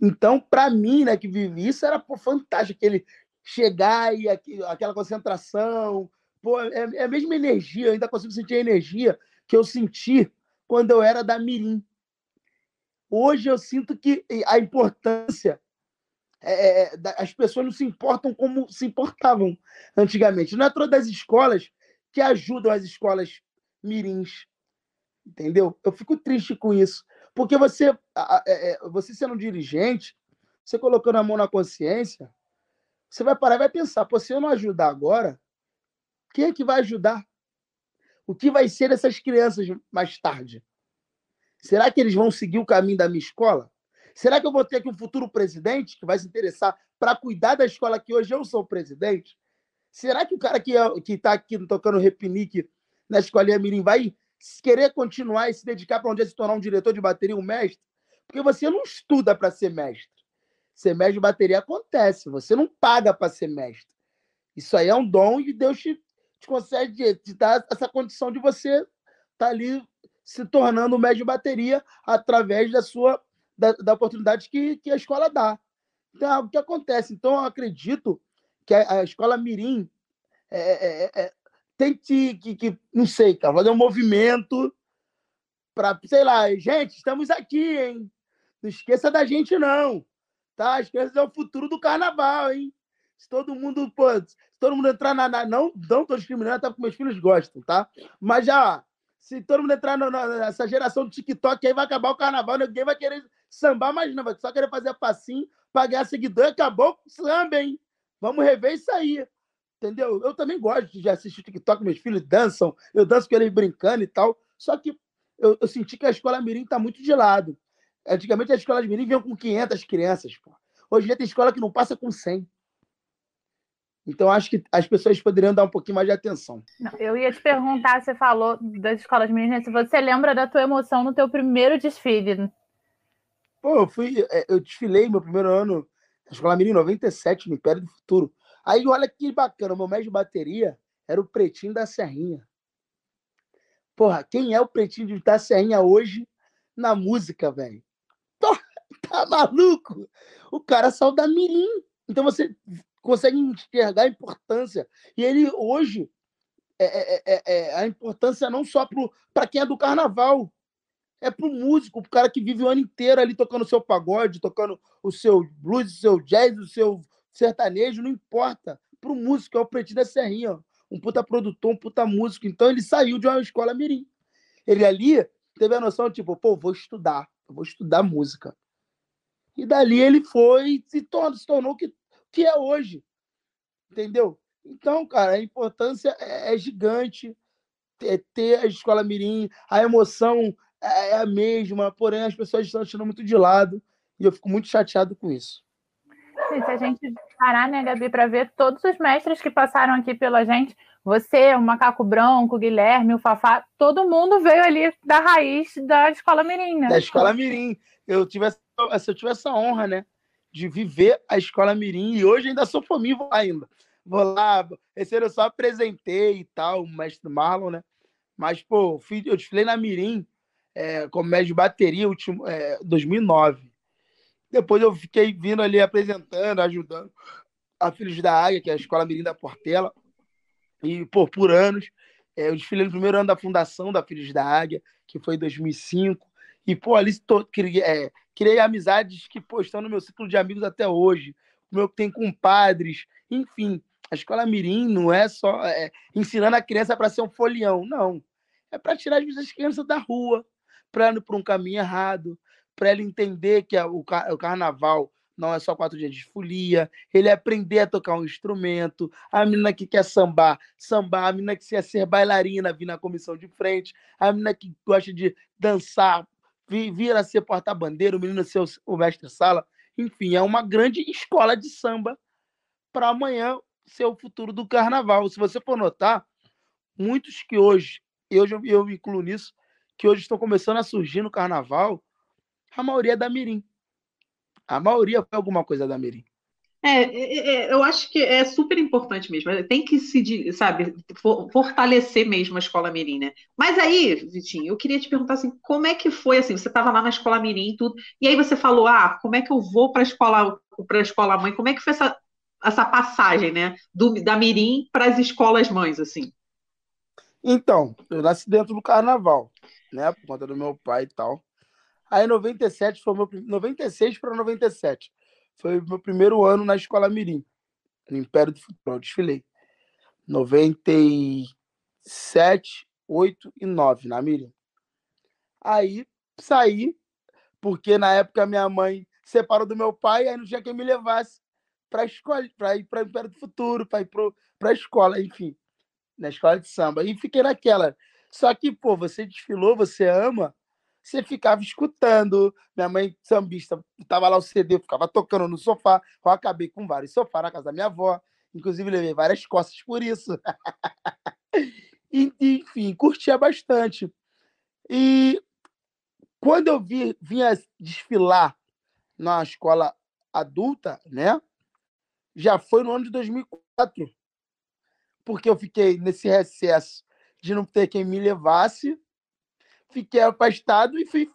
Então, para mim, né, que vivi isso, era pô, fantástico. Aquele chegar e aquela concentração, pô, é, é a mesma energia, eu ainda consigo sentir a energia que eu senti quando eu era da Mirim. Hoje eu sinto que a importância é, é as pessoas não se importam como se importavam antigamente. Não é todas as escolas que ajudam as escolas mirins, entendeu? Eu fico triste com isso, porque você, é, você sendo um dirigente, você colocando a mão na consciência, você vai parar e vai pensar, se eu não ajudar agora, quem é que vai ajudar? O que vai ser dessas crianças mais tarde? Será que eles vão seguir o caminho da minha escola? Será que eu vou ter aqui um futuro presidente que vai se interessar para cuidar da escola que hoje eu sou presidente? Será que o cara que é, está aqui tocando repinique na escolinha Mirim vai querer continuar e se dedicar para um dia se tornar um diretor de bateria, um mestre? Porque você não estuda para ser mestre. Ser mestre de bateria acontece, você não paga para ser mestre. Isso aí é um dom e Deus te te consegue te dar essa condição de você estar tá ali se tornando médio de bateria através da sua da, da oportunidade que, que a escola dá. Então é algo que acontece. Então eu acredito que a, a escola Mirim é, é, é, é tem que, que, que, não sei, cara, fazer um movimento para, sei lá, gente, estamos aqui, hein? Não esqueça da gente, não. Tá? Crianças é o futuro do carnaval, hein? Se todo mundo, pô, se todo mundo entrar na. na não, não tô discriminando, até porque meus filhos gostam, tá? Mas já, se todo mundo entrar na, nessa geração do TikTok, aí vai acabar o carnaval, ninguém vai querer sambar mais, não. Vai só querer fazer passinho pra ganhar seguidor acabou o samba, hein? Vamos rever isso aí. Entendeu? Eu também gosto de assistir TikTok, meus filhos dançam, eu danço com eles brincando e tal. Só que eu, eu senti que a escola Mirim tá muito de lado. Antigamente as escolas Mirim vinham com 500 crianças, pô. Hoje em dia tem escola que não passa com 100. Então, acho que as pessoas poderiam dar um pouquinho mais de atenção. Não, eu ia te perguntar, você falou das escolas meninas, se você lembra da tua emoção no teu primeiro desfile. Pô, eu fui, é, eu desfilei meu primeiro ano na Escola Mirim 97, no Império do Futuro. Aí, olha que bacana, meu mestre de bateria era o Pretinho da Serrinha. Porra, quem é o Pretinho da Serrinha hoje na música, velho? Tá maluco? O cara saiu da Mirim. Então você consegue enxergar a importância. E ele hoje é, é, é, é a importância não só para quem é do carnaval, é para o músico, para o cara que vive o ano inteiro ali tocando o seu pagode, tocando o seu blues, o seu jazz, o seu sertanejo, não importa. Para o músico, é o Pretinho da Serrinha, um puta produtor, um puta músico. Então ele saiu de uma escola mirim. Ele ali teve a noção, tipo, pô, vou estudar, vou estudar música. E dali ele foi, se tornou, se tornou que que é hoje. Entendeu? Então, cara, a importância é, é gigante ter, ter a escola Mirim, a emoção é, é a mesma, porém as pessoas estão deixando muito de lado e eu fico muito chateado com isso. Se a gente parar, né, Gabi, para ver todos os mestres que passaram aqui pela gente, você, o Macaco Branco, o Guilherme, o Fafá, todo mundo veio ali da raiz da Escola Mirim, né? Da Escola Mirim. Eu tive essa, eu tive essa honra, né? De viver a escola Mirim e hoje ainda sou fominho, vou lá ainda. Vou lá, esse ano eu só apresentei e tal, o mestre Marlon, né? Mas, pô, eu desfilei na Mirim é, como mestre de bateria último, é, 2009. Depois eu fiquei vindo ali apresentando, ajudando a Filhos da Águia, que é a escola Mirim da Portela. E, pô, por anos. É, eu desfilei no primeiro ano da fundação da Filhos da Águia, que foi em 2005. E, pô, ali tô, é, criei amizades que pô, estão no meu ciclo de amigos até hoje. O meu tem compadres, enfim. A escola Mirim não é só é, ensinando a criança para ser um folião, não. É para tirar as crianças da rua, para ir para um caminho errado, para ele entender que o, o carnaval não é só quatro dias de folia, ele aprender a tocar um instrumento, a menina que quer sambar, sambar, a menina que quer ser bailarina, vir na comissão de frente, a menina que gosta de dançar, vir a ser porta-bandeira, o menino ser o mestre-sala. Enfim, é uma grande escola de samba para amanhã ser o futuro do carnaval. Se você for notar, muitos que hoje hoje eu, eu me incluo nisso, que hoje estão começando a surgir no carnaval, a maioria é da Mirim. A maioria foi alguma coisa da Mirim. É, é, é, eu acho que é super importante mesmo. Tem que se, sabe, fortalecer mesmo a escola Mirim, né? Mas aí, Vitinho, eu queria te perguntar assim, como é que foi assim? Você estava lá na escola Mirim e tudo, e aí você falou, ah, como é que eu vou para a escola, para a escola mãe? Como é que foi essa, essa passagem, né, do, da Mirim para as escolas mães, assim? Então, eu nasci dentro do carnaval, né, por conta do meu pai e tal. Aí 97 foi meu 96 para 97. Foi meu primeiro ano na escola Mirim, no Império do Futebol. Desfilei. 97, 8 e 9 na Mirim. Aí saí, porque na época minha mãe separou do meu pai, aí não tinha quem me levasse para escola, para ir para o Império do Futuro, para ir para a escola, enfim, na escola de samba. E fiquei naquela. Só que, pô, você desfilou, você ama, você ficava escutando. Minha mãe sambista estava lá o CD, ficava tocando no sofá. Eu acabei com vários sofás na casa da minha avó. Inclusive, levei várias costas por isso. Enfim, curtia bastante. E quando eu vi, vinha desfilar na escola adulta, né? Já foi no ano de 2004. Porque eu fiquei nesse recesso de não ter quem me levasse fiquei afastado e fui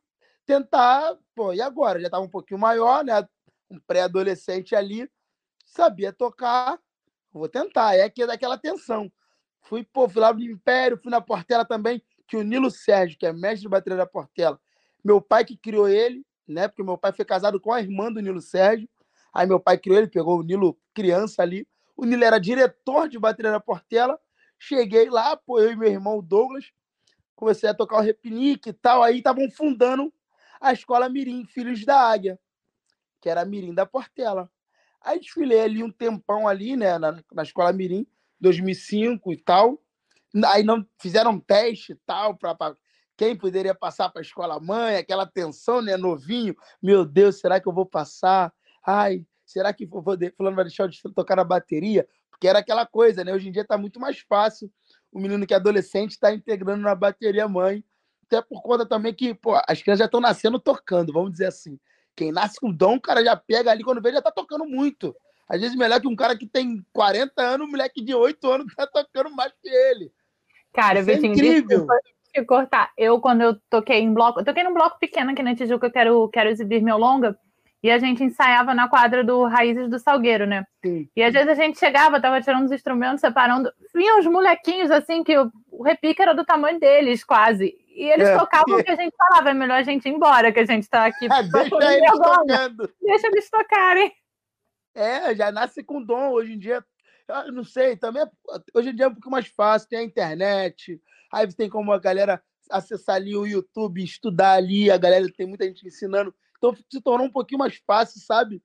tentar, pô, e agora? Já estava um pouquinho maior, né? Um pré-adolescente ali, sabia tocar, vou tentar. É que daquela tensão. Fui, pô, fui lá no Império, fui na Portela também, que o Nilo Sérgio, que é mestre de bateria da Portela, meu pai que criou ele, né? Porque meu pai foi casado com a irmã do Nilo Sérgio. Aí meu pai criou ele, pegou o Nilo criança ali. O Nilo era diretor de bateria da Portela. Cheguei lá, pô, eu e meu irmão Douglas, comecei a tocar o repinique e tal. Aí estavam fundando a escola Mirim, Filhos da Águia, que era a Mirim da Portela. Aí desfilei ali um tempão ali, né, na, na escola Mirim, 2005 e tal. Aí não fizeram teste e tal para quem poderia passar para a escola mãe, aquela tensão, né, novinho. Meu Deus, será que eu vou passar? Ai, será que vou, fulano vai deixar de tocar na bateria? Porque era aquela coisa, né? Hoje em dia está muito mais fácil o menino que é adolescente está integrando na bateria mãe. Até por conta também que, pô, as crianças já estão nascendo tocando, vamos dizer assim. Quem nasce com dom, o cara já pega ali, quando vê, já tá tocando muito. Às vezes melhor que um cara que tem 40 anos, um moleque de 8 anos tá tocando mais que ele. Cara, Isso é Vitinho, incrível. Deixa cortar. Eu, quando eu toquei em bloco, eu toquei num bloco pequeno aqui na Tijuca, eu quero, quero exibir meu longa. E a gente ensaiava na quadra do Raízes do Salgueiro, né? Sim. E às vezes a gente chegava, tava tirando os instrumentos, separando. Vinham uns molequinhos assim, que o, o repique era do tamanho deles, quase. E eles é. tocavam o que a gente falava, é melhor a gente ir embora, que a gente tá aqui. É, deixa eles tocando. Deixa eles tocarem. É, já nasce com dom. Hoje em dia, eu não sei, também é, hoje em dia é um pouco mais fácil, tem a internet, aí tem como a galera acessar ali o YouTube, estudar ali, a galera tem muita gente ensinando então se tornou um pouquinho mais fácil, sabe?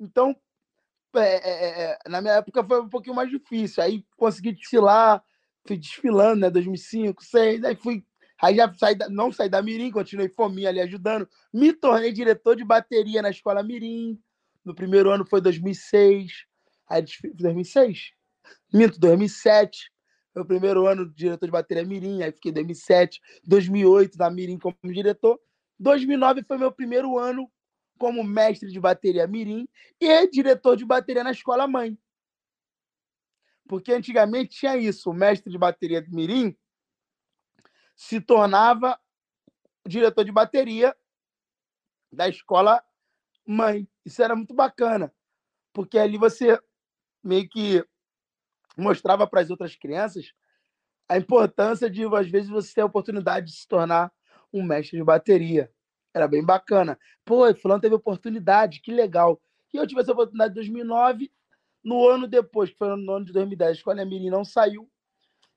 Então, é, é, é, na minha época foi um pouquinho mais difícil. Aí consegui desfilar, fui desfilando, né? 2005, 2006, aí fui. Aí já saí da, não saí da Mirim, continuei fominha ali ajudando. Me tornei diretor de bateria na escola Mirim. No primeiro ano foi 2006. Aí 2006? Minto, 2007. Foi o primeiro ano de diretor de bateria Mirim. Aí fiquei 2007, 2008 na Mirim como diretor. 2009 foi meu primeiro ano como mestre de bateria mirim e diretor de bateria na escola mãe. Porque antigamente tinha isso, o mestre de bateria mirim se tornava diretor de bateria da escola mãe. Isso era muito bacana, porque ali você meio que mostrava para as outras crianças a importância de, às vezes, você ter a oportunidade de se tornar um mestre de bateria. Era bem bacana. Pô, fulano teve oportunidade, que legal. E eu tive essa oportunidade em 2009. No ano depois, que foi no ano de 2010, a escola Mirim não saiu.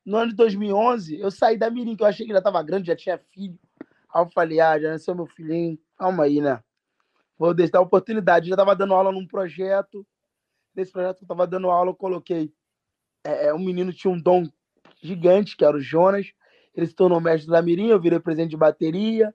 No ano de 2011, eu saí da Mirim, que eu achei que já estava grande, já tinha filho. Aí eu falei, ah, já nasceu meu filhinho. Calma aí, né? Vou deixar a oportunidade. Já estava dando aula num projeto. Nesse projeto que eu estava dando aula, eu coloquei. É, é, um menino tinha um dom gigante, que era o Jonas ele se tornou mestre da Mirim, eu virei presidente de bateria.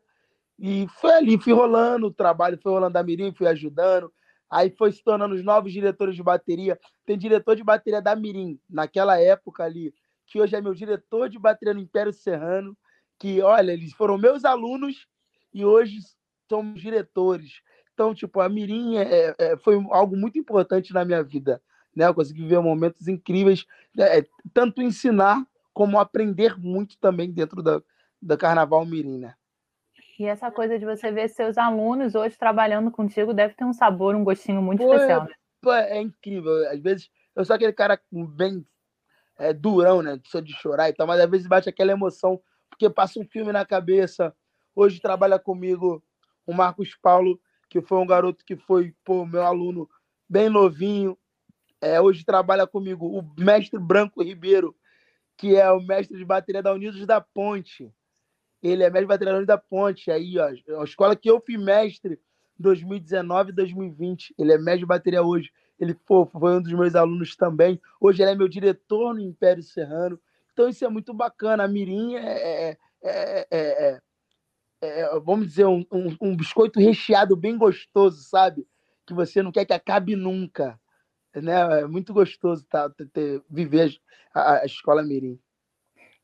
E foi ali, fui rolando, o trabalho foi rolando da Mirim, fui ajudando. Aí foi se tornando os novos diretores de bateria. Tem diretor de bateria da Mirim, naquela época ali, que hoje é meu diretor de bateria no Império Serrano, que, olha, eles foram meus alunos e hoje são diretores. Então, tipo, a Mirim é, é, foi algo muito importante na minha vida. Né? Eu consegui viver momentos incríveis, né? tanto ensinar como aprender muito também dentro da, da Carnaval Mirim, né? E essa coisa de você ver seus alunos hoje trabalhando contigo deve ter um sabor, um gostinho muito pô, especial. Né? É incrível. Às vezes, eu sou aquele cara bem é, durão, né? Sou de chorar e tal, mas às vezes bate aquela emoção, porque passa um filme na cabeça. Hoje trabalha comigo o Marcos Paulo, que foi um garoto que foi pô, meu aluno bem novinho. É, hoje trabalha comigo o mestre Branco Ribeiro, que é o mestre de bateria da Unidos da Ponte. Ele é mestre de bateria da Ponte. Aí, ó, a escola que eu fui mestre 2019 e 2020. Ele é mestre de bateria hoje. Ele pô, foi um dos meus alunos também. Hoje ele é meu diretor no Império Serrano. Então isso é muito bacana. A Mirim é, é, é, é vamos dizer, um, um, um, biscoito recheado bem gostoso, sabe? Que você não quer que acabe nunca. Né? É muito gostoso tá, ter, viver a, a escola Mirim.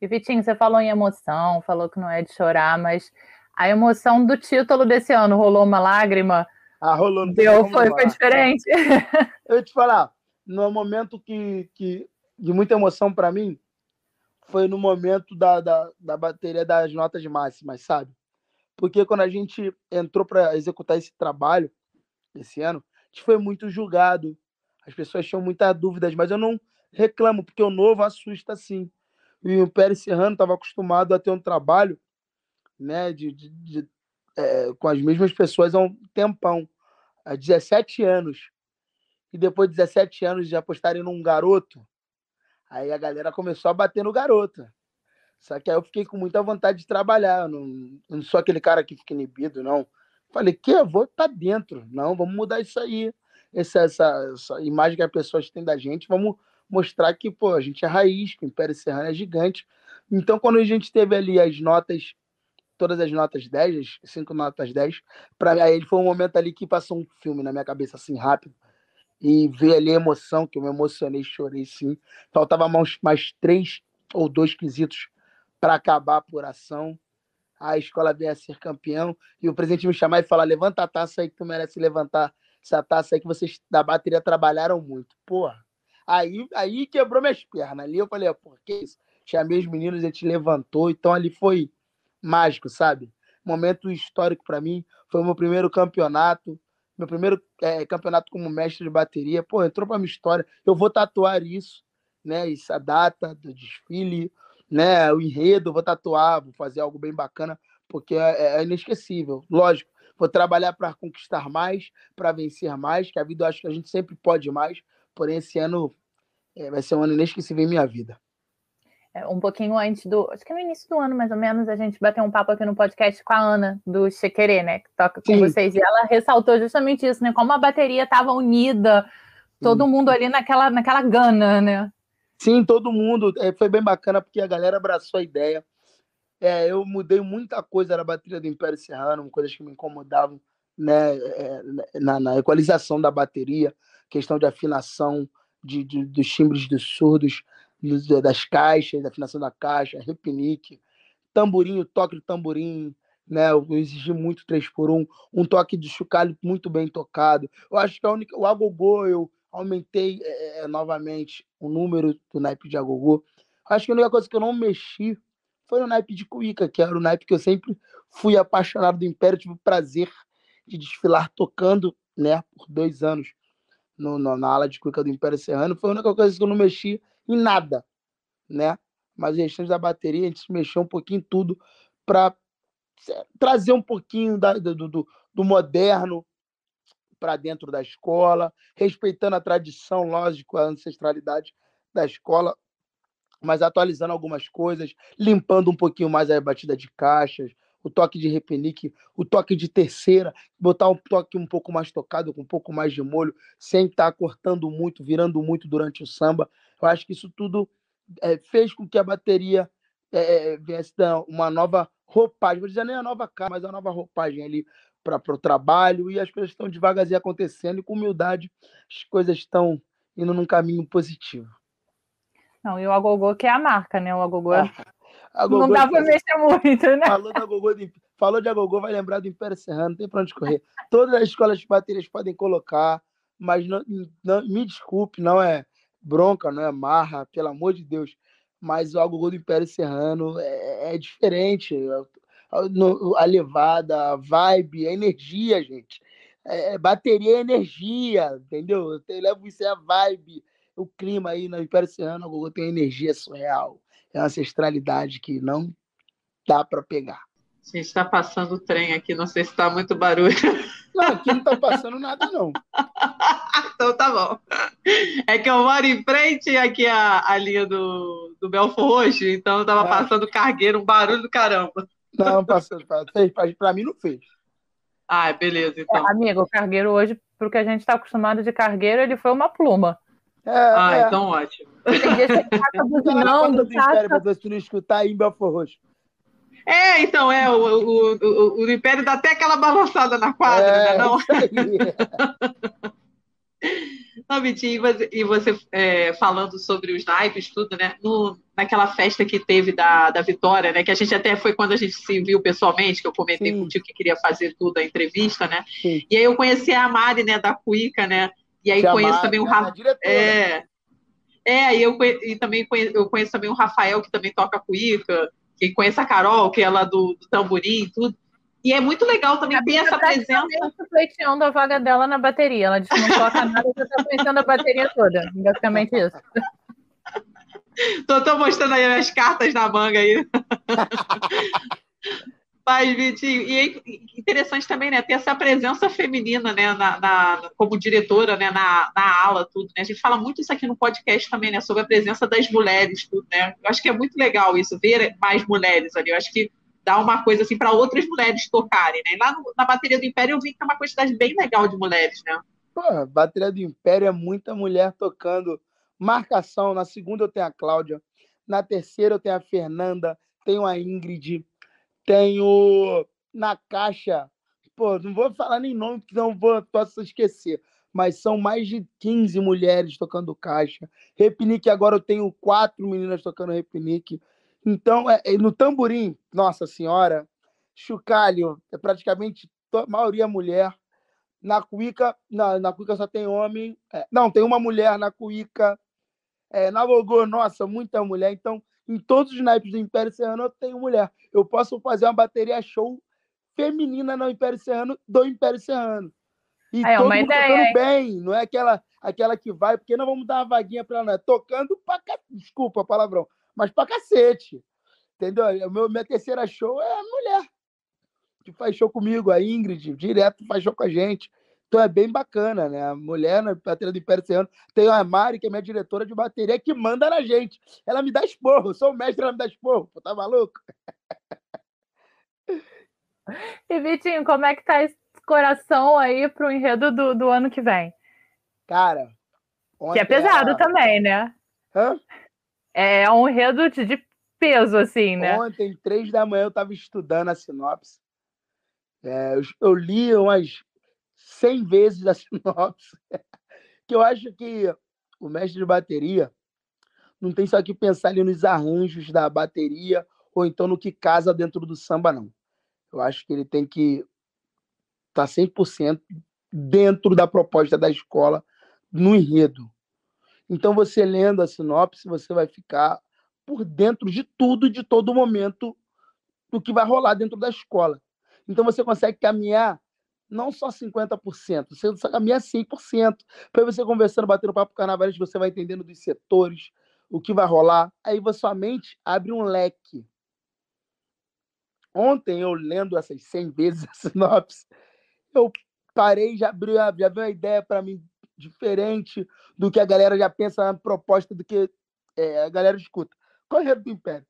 E Vitinho, você falou em emoção, falou que não é de chorar, mas a emoção do título desse ano rolou uma lágrima? Ah, rolou. Deu, foi, foi diferente. Eu ia te falar, no momento que, que de muita emoção para mim, foi no momento da, da, da bateria das notas máximas, sabe? Porque quando a gente entrou para executar esse trabalho esse ano, a gente foi muito julgado. As pessoas tinham muitas dúvidas, mas eu não reclamo, porque o novo assusta sim. E o Pérez Serrano estava acostumado a ter um trabalho né, de, de, de é, com as mesmas pessoas há um tempão, há 17 anos. E depois de 17 anos de apostarem num garoto, aí a galera começou a bater no garoto. Só que aí eu fiquei com muita vontade de trabalhar. Não, não sou aquele cara que fica inibido, não. Falei, que eu vou estar tá dentro. Não, vamos mudar isso aí. Essa, essa, essa imagem que as pessoas têm da gente, vamos mostrar que, pô, a gente é raiz, que o Império Serrano é gigante. Então, quando a gente teve ali as notas, todas as notas 10, as cinco notas 10, para aí foi um momento ali que passou um filme na minha cabeça assim rápido. E ver ali a emoção, que eu me emocionei, chorei sim. Faltava mais, mais três ou dois quesitos para acabar a apuração. A escola veio a ser campeão. E o presidente me chamar e falar: levanta a taça aí que tu merece levantar essa taça aí que vocês da bateria trabalharam muito. Porra, Aí, aí quebrou minhas pernas. Ali eu falei, por que isso? Chamei os meninos, a gente levantou. Então ali foi mágico, sabe? Momento histórico para mim. Foi o meu primeiro campeonato. Meu primeiro é, campeonato como mestre de bateria. Pô, entrou pra minha história. Eu vou tatuar isso, né? Essa data do desfile, né? O enredo, vou tatuar, vou fazer algo bem bacana, porque é, é inesquecível. Lógico, vou trabalhar para conquistar mais, para vencer mais, que a vida eu acho que a gente sempre pode mais, porém esse ano é, vai ser um ano inesquecível em minha vida. É, um pouquinho antes do. Acho que no início do ano, mais ou menos, a gente bateu um papo aqui no podcast com a Ana, do Chequerê, né? Que toca com Sim. vocês. E ela ressaltou justamente isso, né? Como a bateria estava unida, todo Sim. mundo ali naquela, naquela gana, né? Sim, todo mundo. É, foi bem bacana porque a galera abraçou a ideia. É, eu mudei muita coisa na bateria do Império Serrano, coisas que me incomodavam né, é, na, na equalização da bateria questão de afinação de, de, dos timbres dos surdos, das caixas, da afinação da caixa, repinique, tamborim, toque do tamborim, né? Eu exigi muito 3 por 1 um toque de chocalho muito bem tocado. Eu acho que a única, o agogô eu aumentei é, é, novamente o número do naipe de agogô. Acho que a única coisa que eu não mexi foi o naipe de cuíca, que era o naipe que eu sempre fui apaixonado do Império, tive o prazer de desfilar tocando, né, por dois anos no, no, na ala de cuica do Império Serrano, foi a única coisa que eu não mexi em nada, né? Mas o restante da bateria, a gente mexeu um pouquinho em tudo para trazer um pouquinho da, do, do, do moderno para dentro da escola, respeitando a tradição, lógico, a ancestralidade da escola, mas atualizando algumas coisas, limpando um pouquinho mais a batida de caixas, o toque de repenique, o toque de terceira, botar um toque um pouco mais tocado, com um pouco mais de molho, sem estar tá cortando muito, virando muito durante o samba. Eu acho que isso tudo é, fez com que a bateria é, viesse dar uma nova roupagem, vou dizer nem a nova cara, mas a nova roupagem ali para o trabalho, e as coisas estão devagarzinho acontecendo, e com humildade as coisas estão indo num caminho positivo. Não, e o Agogô que é a marca, né? O Agogô Ah, a não Gogô dá de pra mexer muito, né? Falou, da Gogô de, falou de Agogô, vai lembrar do Império Serrano, não tem pra onde correr. Todas as escolas de baterias podem colocar, mas não, não- me desculpe, não é bronca, não é marra, pelo amor de Deus. Mas o Agogô do Império Serrano é, é diferente. A, a levada, a vibe, a energia, gente. É, bateria é energia, entendeu? Eu levo isso é a vibe, o clima aí no Império Serrano, a Gogô tem energia surreal. É uma ancestralidade que não dá para pegar. A gente está passando o trem aqui, não sei se está muito barulho. Não, aqui não tá passando nada, não. então tá bom. É que eu moro em frente aqui a, a linha do, do Belfor Roxo, então eu tava Ah. passando cargueiro, um barulho do caramba. Não, pra, pra mim não fez. Ah, beleza, então. Amigo, o cargueiro hoje, pro que a gente tá acostumado de cargueiro, ele foi uma pluma. É, Ah, é. então ótimo. Tem dias que taca Tá buzinando, pra taca. você não escutar aí em Belfor Roxo. É, então, é, o, o, o, o Império dá até aquela balançada na quadra, é, né? Não, isso aí. não Vitinho, e você, e você, é, falando sobre os naipes, tudo, né? No, naquela festa que teve da, da Vitória, né? Que a gente até foi quando a gente se viu pessoalmente, que eu comentei Sim. contigo que queria fazer tudo, a entrevista, né? Sim. E aí eu conheci a Mari, né, da Cuica, né? E aí conheço também o né, Rafa. diretora. É, é e eu, conhe- e também conheço, eu conheço também o Rafael, que também toca cuíca, que conhece a Carol, que é lá do, do tamborim e tudo. E é muito legal também ter essa presença. praticamente pleiteando a vaga dela na bateria. Ela disse que não toca nada, já tá conhecendo a bateria toda. Basicamente isso. Tô, tô mostrando aí as cartas na manga aí. Mas, Vitinho, e interessante também, né, ter essa presença feminina, né, na, na- como diretora, né, na, na ala, tudo, né? A gente fala muito isso aqui no podcast também, né, sobre a presença das mulheres, tudo, né? Eu acho que é muito legal isso, ver mais mulheres ali. Eu acho que dá uma coisa assim para outras mulheres tocarem, né? E lá no- na bateria do Império eu vi que é uma quantidade bem legal de mulheres, né? Pô, bateria do Império é muita mulher tocando. Marcação. Na segunda eu tenho a Cláudia. Na terceira eu tenho a Fernanda. Tenho a Ingrid. Tenho na caixa. Pô, não vou falar nem nome, porque não vou, posso esquecer. Mas são mais de 15 mulheres tocando caixa. Repinique, agora eu tenho quatro meninas tocando repinique. Então, é, é, no tamborim, nossa senhora, chocalho, é praticamente a maioria mulher. Na cuíca, na, na cuíca só tem homem. É, não, tem uma mulher na cuíca. É, na gogô, nossa, muita mulher. Então, em todos os naipes do Império Serrano eu tenho mulher. Eu posso fazer uma bateria show feminina no Império Serrano, do Império Serrano. E É todo mundo ideia, tocando hein? bem, não é aquela, aquela que vai, porque não vamos dar uma vaguinha para ela, não. É tocando pra ca... Desculpa palavrão, mas pra cacete. Entendeu? Meu, minha terceira show é a mulher que faz show comigo, a Ingrid, direto faz show com a gente. Então é bem bacana, né? A mulher na bateria do Império Serrano. Tem a Mari, que é minha diretora de bateria, que manda na gente. Ela me dá esporro. Eu sou o mestre, ela me dá esporro. Tá maluco? E, Vitinho, como é que tá esse coração aí pro enredo do, do ano que vem? Cara. Que é pesado ela... também, né? Hã? É um enredo de, peso, assim, né? Ontem, três da manhã, eu estava estudando a sinopse. É, eu, eu li umas 100 vezes a sinopse. que eu acho que o mestre de bateria não tem só que pensar ali nos arranjos da bateria ou então no que casa dentro do samba, não. Eu acho que ele tem que tá estar 100% dentro da proposta da escola, no enredo. Então, você lendo a sinopse, você vai ficar por dentro de tudo, de todo momento, do que vai rolar dentro da escola. Então, você consegue caminhar não só 50%, você caminha 100%. Para você conversando, batendo papo com carnavalista, você vai entendendo dos setores, o que vai rolar. Aí, sua mente abre um leque. Ontem, eu lendo essas 100 vezes a sinopse, eu parei, já abriu, já veio uma ideia para mim diferente do que a galera já pensa na proposta do que é, a galera escuta. Correio do Império.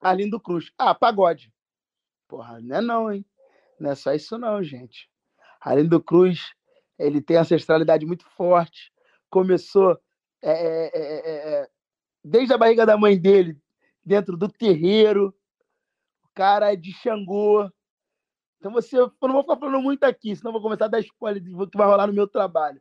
Arlindo Cruz. Ah, pagode. Porra, não é não, hein? Não é só isso não, gente. Arlindo Cruz, ele tem ancestralidade muito forte. Começou é, é, é, desde a barriga da mãe dele, dentro do terreiro. Cara de Xangô. Então você, eu não vou ficar falando muito aqui, senão eu vou começar a dar spoiler do que vai rolar no meu trabalho.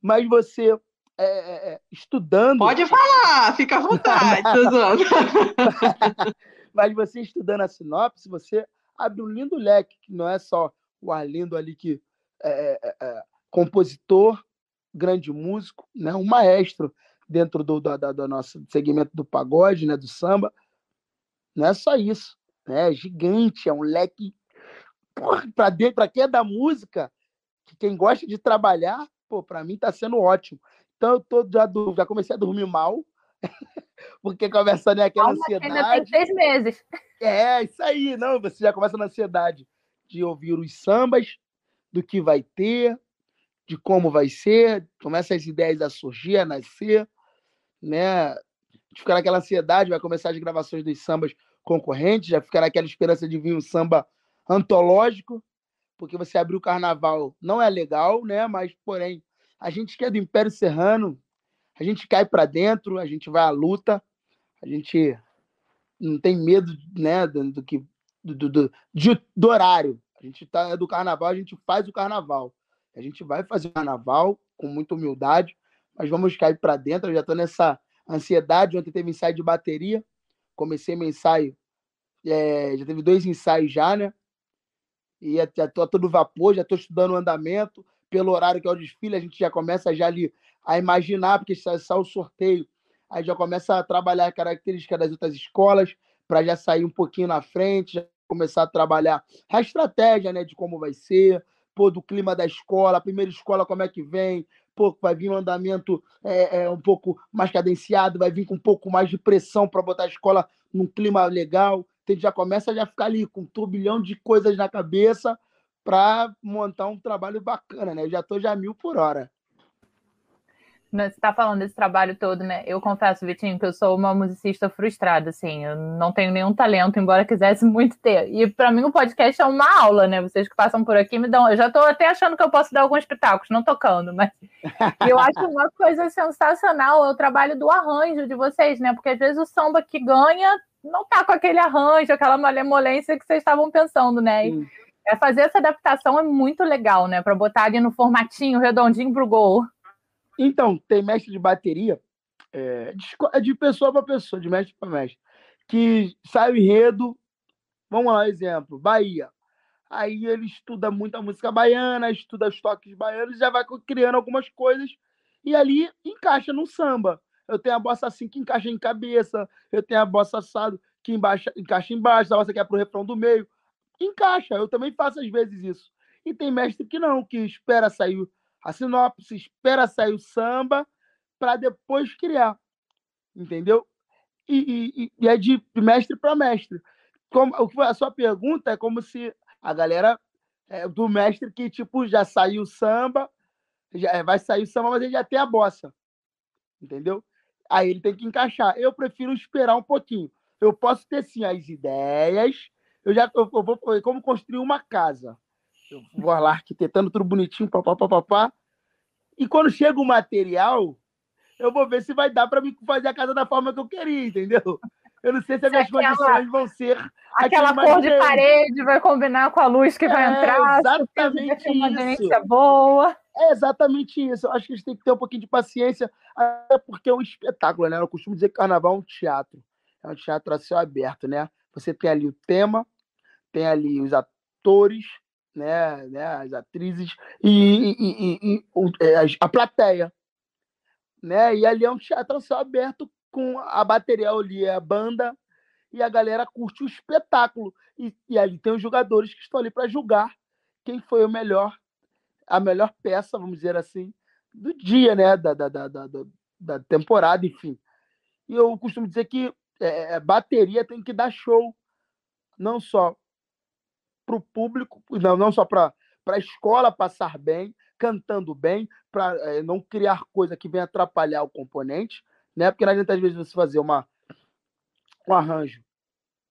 Mas você é, é, é estudando. Pode falar, fica à vontade, Mas você estudando a sinopse, você abre um lindo leque, que não é só o Arlindo ali que é, é, é compositor, grande músico, né? um maestro dentro do, do, do, do nosso segmento do pagode, né? do samba. Não é só isso, né? é gigante, é um leque para dentro, para quem é da música, que quem gosta de trabalhar, pô, para mim está sendo ótimo. Então eu tô, já, já comecei a dormir mal, porque conversando é aquela Calma, ansiedade. Ainda tem seis meses. É, isso aí, não, você já começa na ansiedade de ouvir os sambas, do que vai ter, de como vai ser, começa as ideias a surgir, a nascer, né? De ficar naquela ansiedade, vai começar as gravações dos sambas concorrentes, já ficar naquela esperança de vir um samba antológico, porque você abrir o carnaval não é legal, né? Mas, porém, a gente que é do Império Serrano, a gente cai para dentro, a gente vai à luta, a gente não tem medo, né, do, do que do, do, do, do horário. A gente tá é do carnaval, a gente faz o carnaval. A gente vai fazer o carnaval com muita humildade, mas vamos cair para dentro. Eu já estou nessa ansiedade. Ontem teve ensaio de bateria. Comecei meu ensaio, é, já teve dois ensaios já, né? E já estou todo vapor, já estou estudando o andamento. Pelo horário que é o desfile, a gente já começa já ali a imaginar, porque sai, sai o sorteio, aí já começa a trabalhar a característica das outras escolas, para já sair um pouquinho na frente, já começar a trabalhar a estratégia né, de como vai ser, pô, do clima da escola, a primeira escola como é que vem, pô, vai vir um andamento é, é, um pouco mais cadenciado, vai vir com um pouco mais de pressão para botar a escola num clima legal. Então, já começa a já ficar ali com um turbilhão de coisas na cabeça para montar um trabalho bacana, né? Eu já estou já mil por hora. Você está falando desse trabalho todo, né? Eu confesso, Vitinho, que eu sou uma musicista frustrada, assim. Eu não tenho nenhum talento, embora quisesse muito ter. E para mim o podcast é uma aula, né? Vocês que passam por aqui me dão. Eu já estou até achando que eu posso dar alguns espetáculos, não tocando, mas eu acho uma coisa sensacional é o trabalho do arranjo de vocês, né? Porque às vezes o samba que ganha não tá com aquele arranjo, aquela malemolência que vocês estavam pensando, né? E é fazer essa adaptação é muito legal, né? Para botar ali no formatinho redondinho pro gol. Então, tem mestre de bateria, é, de, é de pessoa para pessoa, de mestre para mestre, que sai o enredo. Vamos lá, exemplo: Bahia. Aí ele estuda muita música baiana, estuda os toques baianos, já vai criando algumas coisas e ali encaixa no samba. Eu tenho a bossa assim que encaixa em cabeça, eu tenho a bossa assado que embaixa, encaixa embaixo, a bossa que é pro refrão do meio. Encaixa, eu também faço às vezes isso. E tem mestre que não, que espera sair a sinopse espera sair o samba para depois criar, entendeu? E, e, e é de mestre para mestre. Como, a sua pergunta é como se a galera é, do mestre que tipo já saiu o samba, já é, vai sair o samba, mas ele já tem a bossa, entendeu? Aí ele tem que encaixar. Eu prefiro esperar um pouquinho. Eu posso ter sim as ideias. Eu já eu, eu vou como construir uma casa eu vou lá arquitetando tudo bonitinho, papapá, papá. E quando chega o material, eu vou ver se vai dar para mim fazer a casa da forma que eu queria, entendeu? Eu não sei se as minhas aquela, condições vão ser. Aquela cor de parede vai combinar com a luz que é, vai entrar. Exatamente isso. boa. É exatamente isso. Eu acho que a gente tem que ter um pouquinho de paciência, até porque é um espetáculo, né? Eu costumo dizer que carnaval é um teatro. É um teatro a céu aberto, né? Você tem ali o tema, tem ali os atores, né, né, as atrizes e, e, e, e é, a plateia. Né? E ali é um teatro céu aberto com a bateria ali, a banda, e a galera curte o espetáculo. E, e ali tem os jogadores que estão ali para julgar quem foi o melhor, a melhor peça, vamos dizer assim, do dia, né? Da, da, da, da, da temporada, enfim. E eu costumo dizer que é, bateria tem que dar show, não só para o público, não, não só para a escola passar bem, cantando bem, para é, eh, não criar coisa que venha atrapalhar o componente, né? Porque não adianta às vezes você fazer uma, um arranjo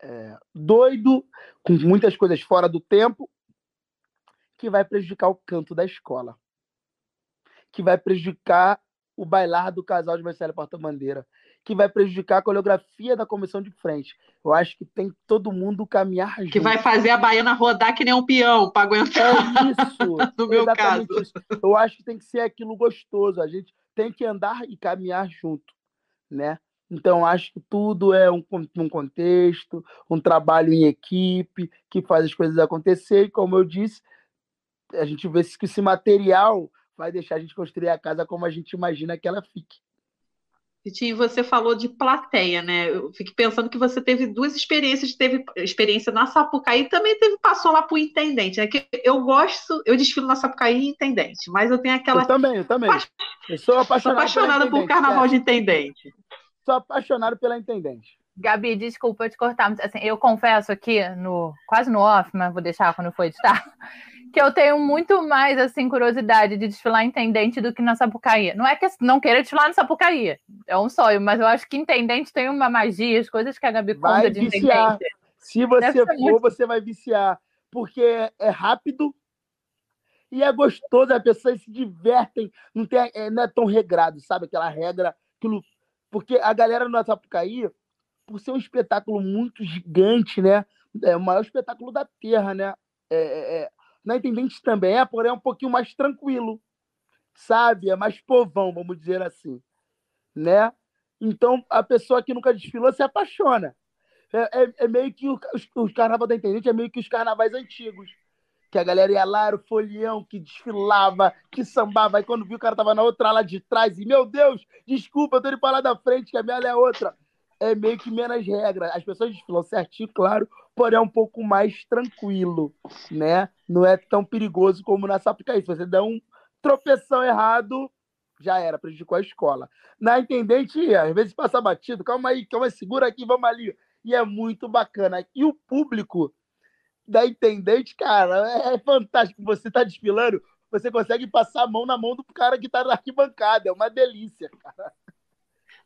é, doido, com muitas coisas fora do tempo, que vai prejudicar o canto da escola, que vai prejudicar o bailar do casal de Marcelo Porta-Bandeira, que vai prejudicar a coreografia da comissão de frente. Eu acho que tem todo mundo caminhar junto. Que vai fazer a baiana rodar que nem um peão para aguentar. É isso. no meu caso. Isso. Eu acho que tem que ser aquilo gostoso. A gente tem que andar e caminhar junto, né? Então, acho que tudo é um, um contexto, um trabalho em equipe que faz as coisas acontecer. E, como eu disse, a gente vê que esse material vai deixar a gente construir a casa como a gente imagina que ela fique. Vitinho, você falou de plateia, né? Eu fiquei pensando que você teve duas experiências, teve experiência na Sapucaí e também teve, passou lá para o intendente, né? Que eu gosto, eu desfilo na Sapucaí e intendente, mas eu tenho aquela. Eu também, eu também. Eu sou apaixonado, sou apaixonada por carnaval é. de intendente. Sou apaixonado pela intendente. Gabi, desculpa te cortar, assim, eu confesso aqui, no quase no off, mas vou deixar quando for editar, que eu tenho muito mais assim curiosidade de desfilar intendente do que na Sapucaí. Não é que não queira desfilar na Sapucaí, é um sonho, mas eu acho que intendente tem uma magia, as coisas que a Gabi conta de viciar. intendente. Se você for, muito... você vai viciar, porque é rápido e é gostoso, as pessoas se divertem, não, tem, é, não é tão regrado, sabe? Aquela regra, aquilo, porque a galera no Sapucaí, por ser um espetáculo muito gigante, né? É o maior espetáculo da Terra, né? É, é, é na Intendente também é, porém é um pouquinho mais tranquilo, sabe? É mais povão, vamos dizer assim, né? Então, a pessoa que nunca desfilou se apaixona. É, é, é meio que o, os, os carnaval da Intendente é meio que os carnavais antigos. Que a galera ia lá, era o folião que desfilava, que sambava. Aí quando viu o cara tava na outra lá de trás, e meu Deus, desculpa, eu tô indo pra lá da frente, que a minha é outra é meio que menos regra. As pessoas desfilam certinho, claro, porém é um pouco mais tranquilo, né? Não é tão perigoso como na Sapucaí. Se você der um tropeção errado, já era, prejudicou a escola. Na Intendente, às vezes passa batido, calma aí, calma aí, segura aqui, vamos ali. E é muito bacana. E o público da Intendente, cara, é fantástico. Você tá desfilando, você consegue passar a mão na mão do cara que tá na arquibancada. É uma delícia, cara.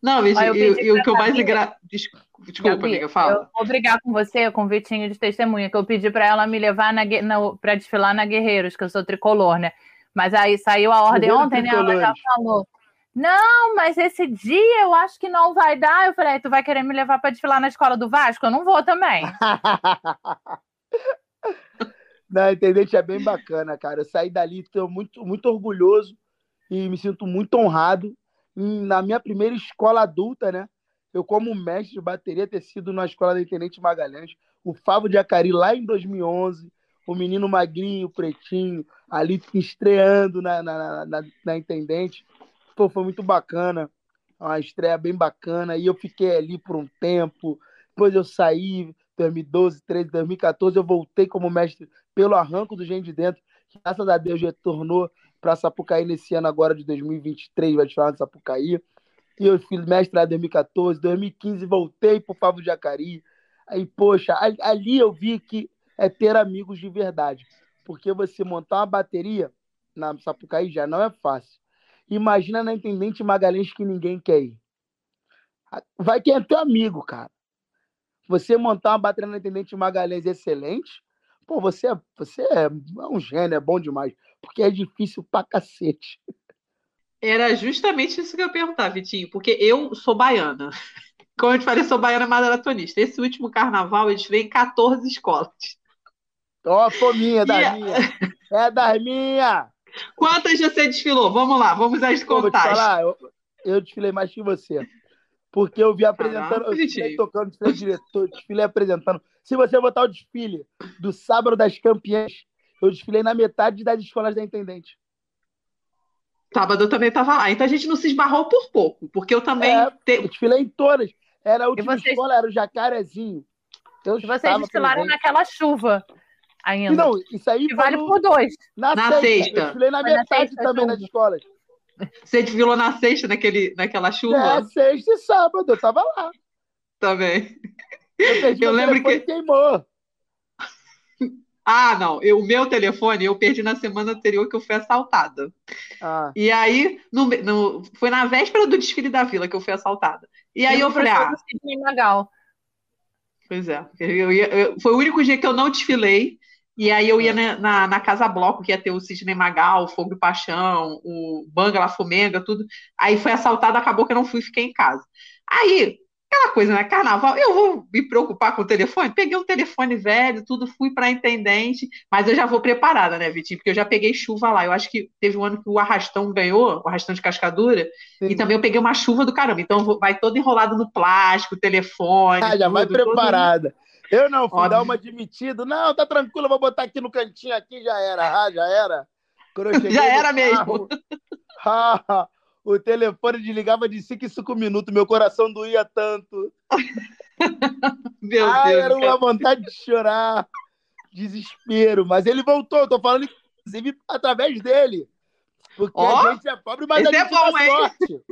Não, e, o que eu mais engra... Desculpa, Gabi, amiga, fala. Eu vou brigar com você com o Vitinho de testemunha, que eu pedi para ela me levar na, na, para desfilar na Guerreiros, que eu sou tricolor, né? Mas aí saiu a ordem ontem, né? Ela já falou. Não, mas esse dia eu acho que não vai dar. Eu falei, tu vai querer me levar para desfilar na escola do Vasco? Eu não vou também. não, Intendente é bem bacana, cara. Eu saí dali, estou muito, muito orgulhoso e me sinto muito honrado na minha primeira escola adulta, né? Eu, como mestre de bateria, ter sido na escola da Intendente Magalhães, o Favo de Acari lá em 2011, o menino magrinho, pretinho, ali estreando na, na, na, na Intendente. Pô, foi muito bacana, uma estreia bem bacana, e eu fiquei ali por um tempo, depois eu saí, 2012, 13, 2014, eu voltei como mestre pelo arranco do Gente de Dentro, graças a Deus retornou para Sapucaí nesse ano agora de 2023, vai falar de Sapucaí. E eu fui mestre em 2014, 2015 voltei para o Favo de Acari. Aí, poxa, ali eu vi que é ter amigos de verdade. Porque você montar uma bateria na Sapucaí já não é fácil. Imagina na Intendente Magalhães que ninguém quer ir. Vai quem é teu amigo, cara. Você montar uma bateria na Intendente Magalhães excelente, pô, você, é, você é um gênio, é bom demais porque é difícil pra cacete. Era justamente isso que eu ia perguntar, Vitinho, porque eu sou baiana. Como eu te falei, sou baiana maratonista. Esse último carnaval eu desfilei em 14 escolas. Ó, oh, minha, das yeah. minhas. É das minhas. Quantas você desfilou? Vamos lá, vamos às contas. Eu, eu desfilei mais que você. Porque eu vi apresentando, eu desfilei tocando, desfilei diretor, desfilei apresentando. Se você botar o desfile do Sábado das Campeãs, eu desfilei na metade das escolas da Intendente. Sábado eu também estava lá. Então a gente não se esbarrou por pouco, porque eu também. É, te... Eu desfilei em todas. Era a última vocês... escola, era o Jacarezinho. Eu e vocês desfilaram naquela chuva ainda. não, isso aí. Que vale no... por dois. Na, na sexta. sexta. Eu desfilei na Foi metade na também das escolas. Você desfilou na sexta, naquele, naquela chuva? É, sexta e sábado, eu tava lá. Também. Eu, eu lembro que. queimou. Ah, não, eu, o meu telefone eu perdi na semana anterior que eu fui assaltada. Ah. E aí, no, no, foi na véspera do desfile da vila que eu fui assaltada. E aí eu, eu falei, ah. Legal. Pois é, eu ia, eu, foi o único dia que eu não desfilei. E aí eu ia é. na, na, na, Casa Bloco, que ia ter o Sidney Magal, o Fogo e Paixão, o Banga La Fumenga, tudo. Aí foi assaltada, acabou que eu não fui, fiquei em casa. Aí, Aquela coisa, né? Carnaval, eu vou me preocupar com o telefone? Peguei um telefone velho, tudo, fui para intendente, mas eu já vou preparada, né, Vitinho? Porque eu já peguei chuva lá. Eu acho que teve um ano que o Arrastão ganhou, o Arrastão de Cascadura, Sim. e também eu peguei uma chuva do caramba. Então vai todo enrolado no plástico, telefone. Ah, já tudo, vai preparada. Todo... Eu não, fui Óbvio. dar uma admitida. Não, tá tranquilo, vou botar aqui no cantinho, aqui já era. Ah, já era. já era mesmo. o telefone desligava de 5 em 5 minutos, meu coração doía tanto. meu Ai, Deus. Era uma vontade de chorar. Desespero. Mas ele voltou, tô falando, inclusive, através dele. Porque oh, a gente é pobre, mas a gente é bom, hein? sorte.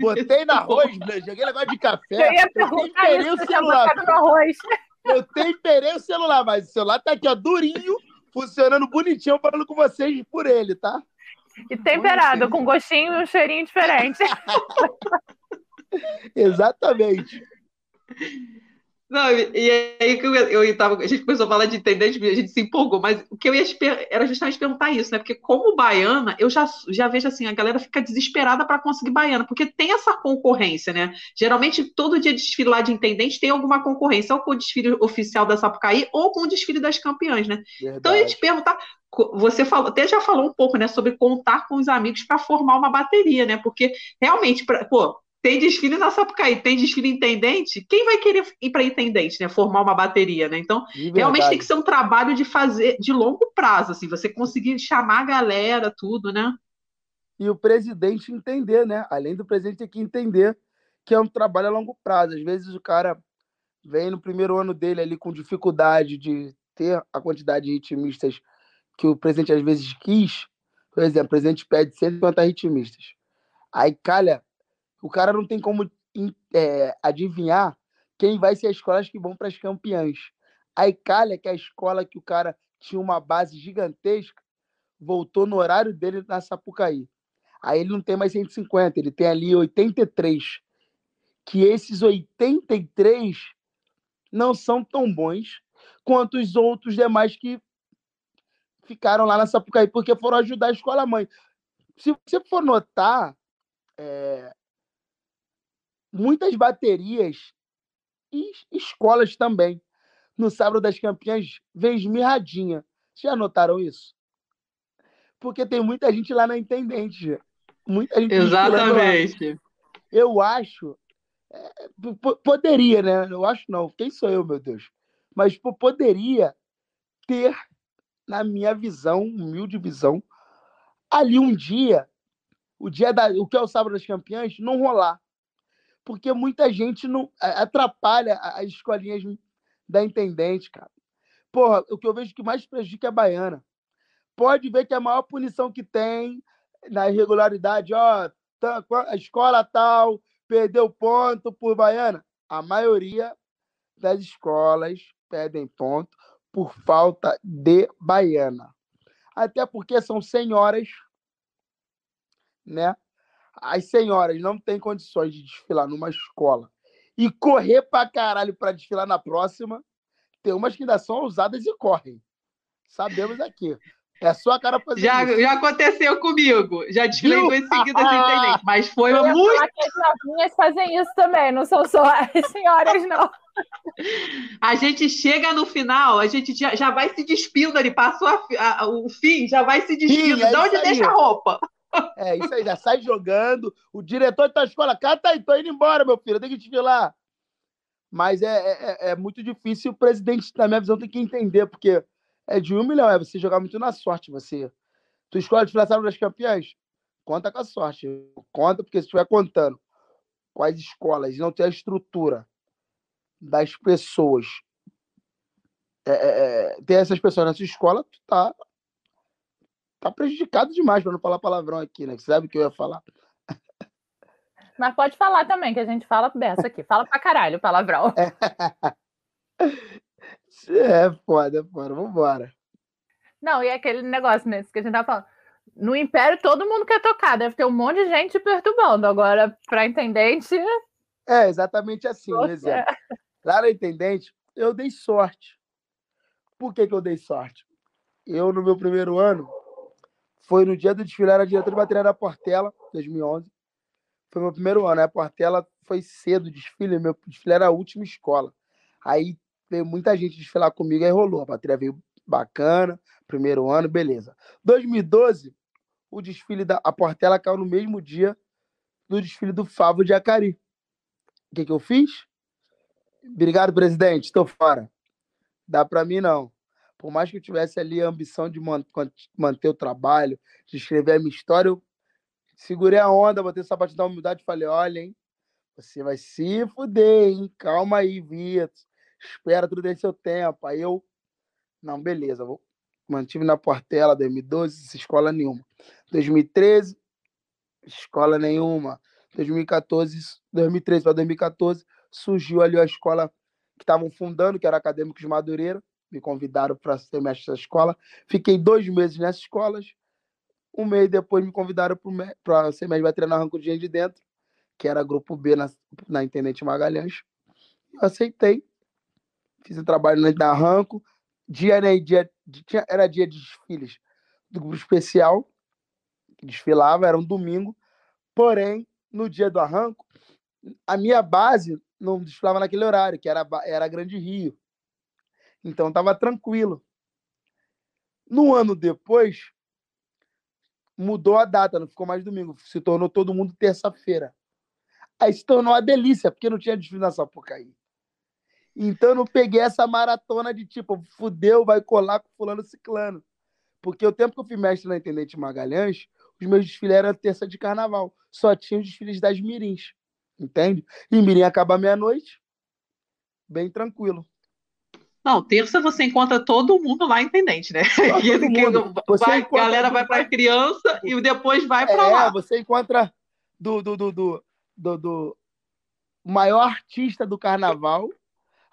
Botei no arroz, né? joguei negócio de café. Eu ia temperei o celular. Eu temperei o celular, mas o celular tá aqui, ó, durinho, funcionando bonitinho, falando com vocês por ele, tá? E temperado, com gostinho e um cheirinho diferente. Exatamente. Não, e aí que eu, eu tava, a gente começou a falar de intendente, a gente se empolgou, mas o que eu ia era justamente perguntar isso, né? Porque como baiana, eu já, já vejo assim, a galera fica desesperada para conseguir baiana, porque tem essa concorrência, né? Geralmente todo dia de desfile lá de intendente tem alguma concorrência, ou com o desfile oficial da Sapucaí, ou com o desfile das campeãs, né? Verdade. Então eu ia te perguntar, você falou, até já falou um pouco, né, sobre contar com os amigos para formar uma bateria, né? Porque realmente, pra, pô, tem desfile na Sapucaí, tem desfile intendente, quem vai querer ir para intendente, né? Formar uma bateria, né? Então, realmente tem que ser um trabalho de fazer de longo prazo, assim, você conseguir chamar a galera, tudo, né? E o presidente entender, né? Além do presidente ter que entender que é um trabalho a longo prazo. Às vezes o cara vem no primeiro ano dele ali com dificuldade de ter a quantidade de ritmistas que o presidente às vezes quis. Por exemplo, o presidente pede 150 ritmistas. Aí calha o cara não tem como é, adivinhar quem vai ser as escolas que vão para as campeãs. Aí calha que a escola que o cara tinha uma base gigantesca voltou no horário dele na Sapucaí. Aí ele não tem mais 150, ele tem ali 83. Que esses 83 não são tão bons quanto os outros demais que ficaram lá na Sapucaí, porque foram ajudar a escola mãe. Se você for notar, é, muitas baterias e escolas também. No sábado das campeãs, vem esmirradinha. Já notaram isso? Porque tem muita gente lá na Intendente. Muita gente Exatamente. Eu acho. É, poderia, né? Eu acho não. Quem sou eu, meu Deus? Mas poderia ter, na minha visão, humilde visão, ali um dia, o dia da, o que é o sábado das campeãs, não rolar porque muita gente não atrapalha as escolinhas da intendente, cara. Porra, o que eu vejo que mais prejudica é a baiana. Pode ver que a maior punição que tem na irregularidade, ó, a escola tal perdeu ponto por baiana. A maioria das escolas pedem ponto por falta de baiana. Até porque são senhoras, né? as senhoras não têm condições de desfilar numa escola e correr pra caralho pra desfilar na próxima, tem umas que ainda são ousadas e correm. Sabemos aqui. É só a cara fazer já, isso. Já aconteceu comigo. Já desfilei duas seguidas sem Mas foi Eu muito. As novinhas fazem isso também, não são só as senhoras, não. A gente chega no final, a gente já, já vai se despindo ali, passou a, a, o fim, já vai se despindo. Sim, é de onde deixa a roupa? É, isso aí, já sai jogando. O diretor da escola, cata aí, tô indo embora, meu filho, tem que desfilar. Mas é, é, é, é muito difícil, o presidente, na minha visão, tem que entender, porque é de um milhão, é você jogar muito na sorte, você. Tu escolhe sábado das campeãs? Conta com a sorte. Conta, porque se estiver contando com as escolas e não ter a estrutura das pessoas, é, é, é ter essas pessoas na sua escola, tu tá tá prejudicado demais, para não falar palavrão aqui, né? Que sabe o que eu ia falar. Mas pode falar também, que a gente fala dessa aqui. Fala pra caralho palavrão. É, foda, foda. Vambora. Não, e é aquele negócio mesmo que a gente tá falando. No Império todo mundo quer tocar, deve ter um monte de gente perturbando. Agora, para intendente. É, exatamente assim, um exemplo. Lá na intendente, eu dei sorte. Por que, que eu dei sorte? Eu, no meu primeiro ano, foi no dia do desfile, era diretor de bateria da Portela, 2011. foi meu primeiro ano, né? A Portela foi cedo o desfile, meu desfile era a última escola. Aí veio muita gente desfilar comigo, aí rolou. A bateria veio bacana, primeiro ano, beleza. 2012, o desfile da a Portela caiu no mesmo dia do desfile do Favo de Acari. O que, que eu fiz? Obrigado, presidente, estou fora. Dá para mim, não. Por mais que eu tivesse ali a ambição de manter o trabalho, de escrever a minha história, eu segurei a onda, botei o sapato da humildade e falei: olha, hein, você vai se fuder, hein? Calma aí, Vitor. Espera tudo tem seu tempo. Aí eu, não, beleza, vou. Mantive na Portela 2012, escola nenhuma. 2013, escola nenhuma. 2014, 2013 para 2014, surgiu ali a escola que estavam fundando, que era Acadêmicos de Madureira. Me convidaram para ser mestre dessa escola. Fiquei dois meses nessas escolas. Um mês depois me convidaram para ser mestre bateria na Arranco de de Dentro, que era grupo B na, na Intendente Magalhães. Aceitei. Fiz o trabalho na Arranco. Dia, né, dia, dia, era dia de desfiles do grupo especial, que desfilava, era um domingo. Porém, no dia do arranco, a minha base não desfilava naquele horário, que era, era Grande Rio. Então estava tranquilo. No ano depois, mudou a data, não ficou mais domingo, se tornou todo mundo terça-feira. Aí se tornou uma delícia, porque não tinha desfile na Sapucaí. Então eu não peguei essa maratona de tipo, fudeu, vai colar com fulano ciclano. Porque o tempo que eu fui mestre na Intendente Magalhães, os meus desfiles eram terça de carnaval. Só tinha os desfiles das mirins. Entende? E mirim acaba meia-noite, bem tranquilo. Não, terça você encontra todo mundo lá, intendente, né? Vai, encontra, galera vai para criança e depois vai para é, lá. Você encontra do, do, do, do, do maior artista do carnaval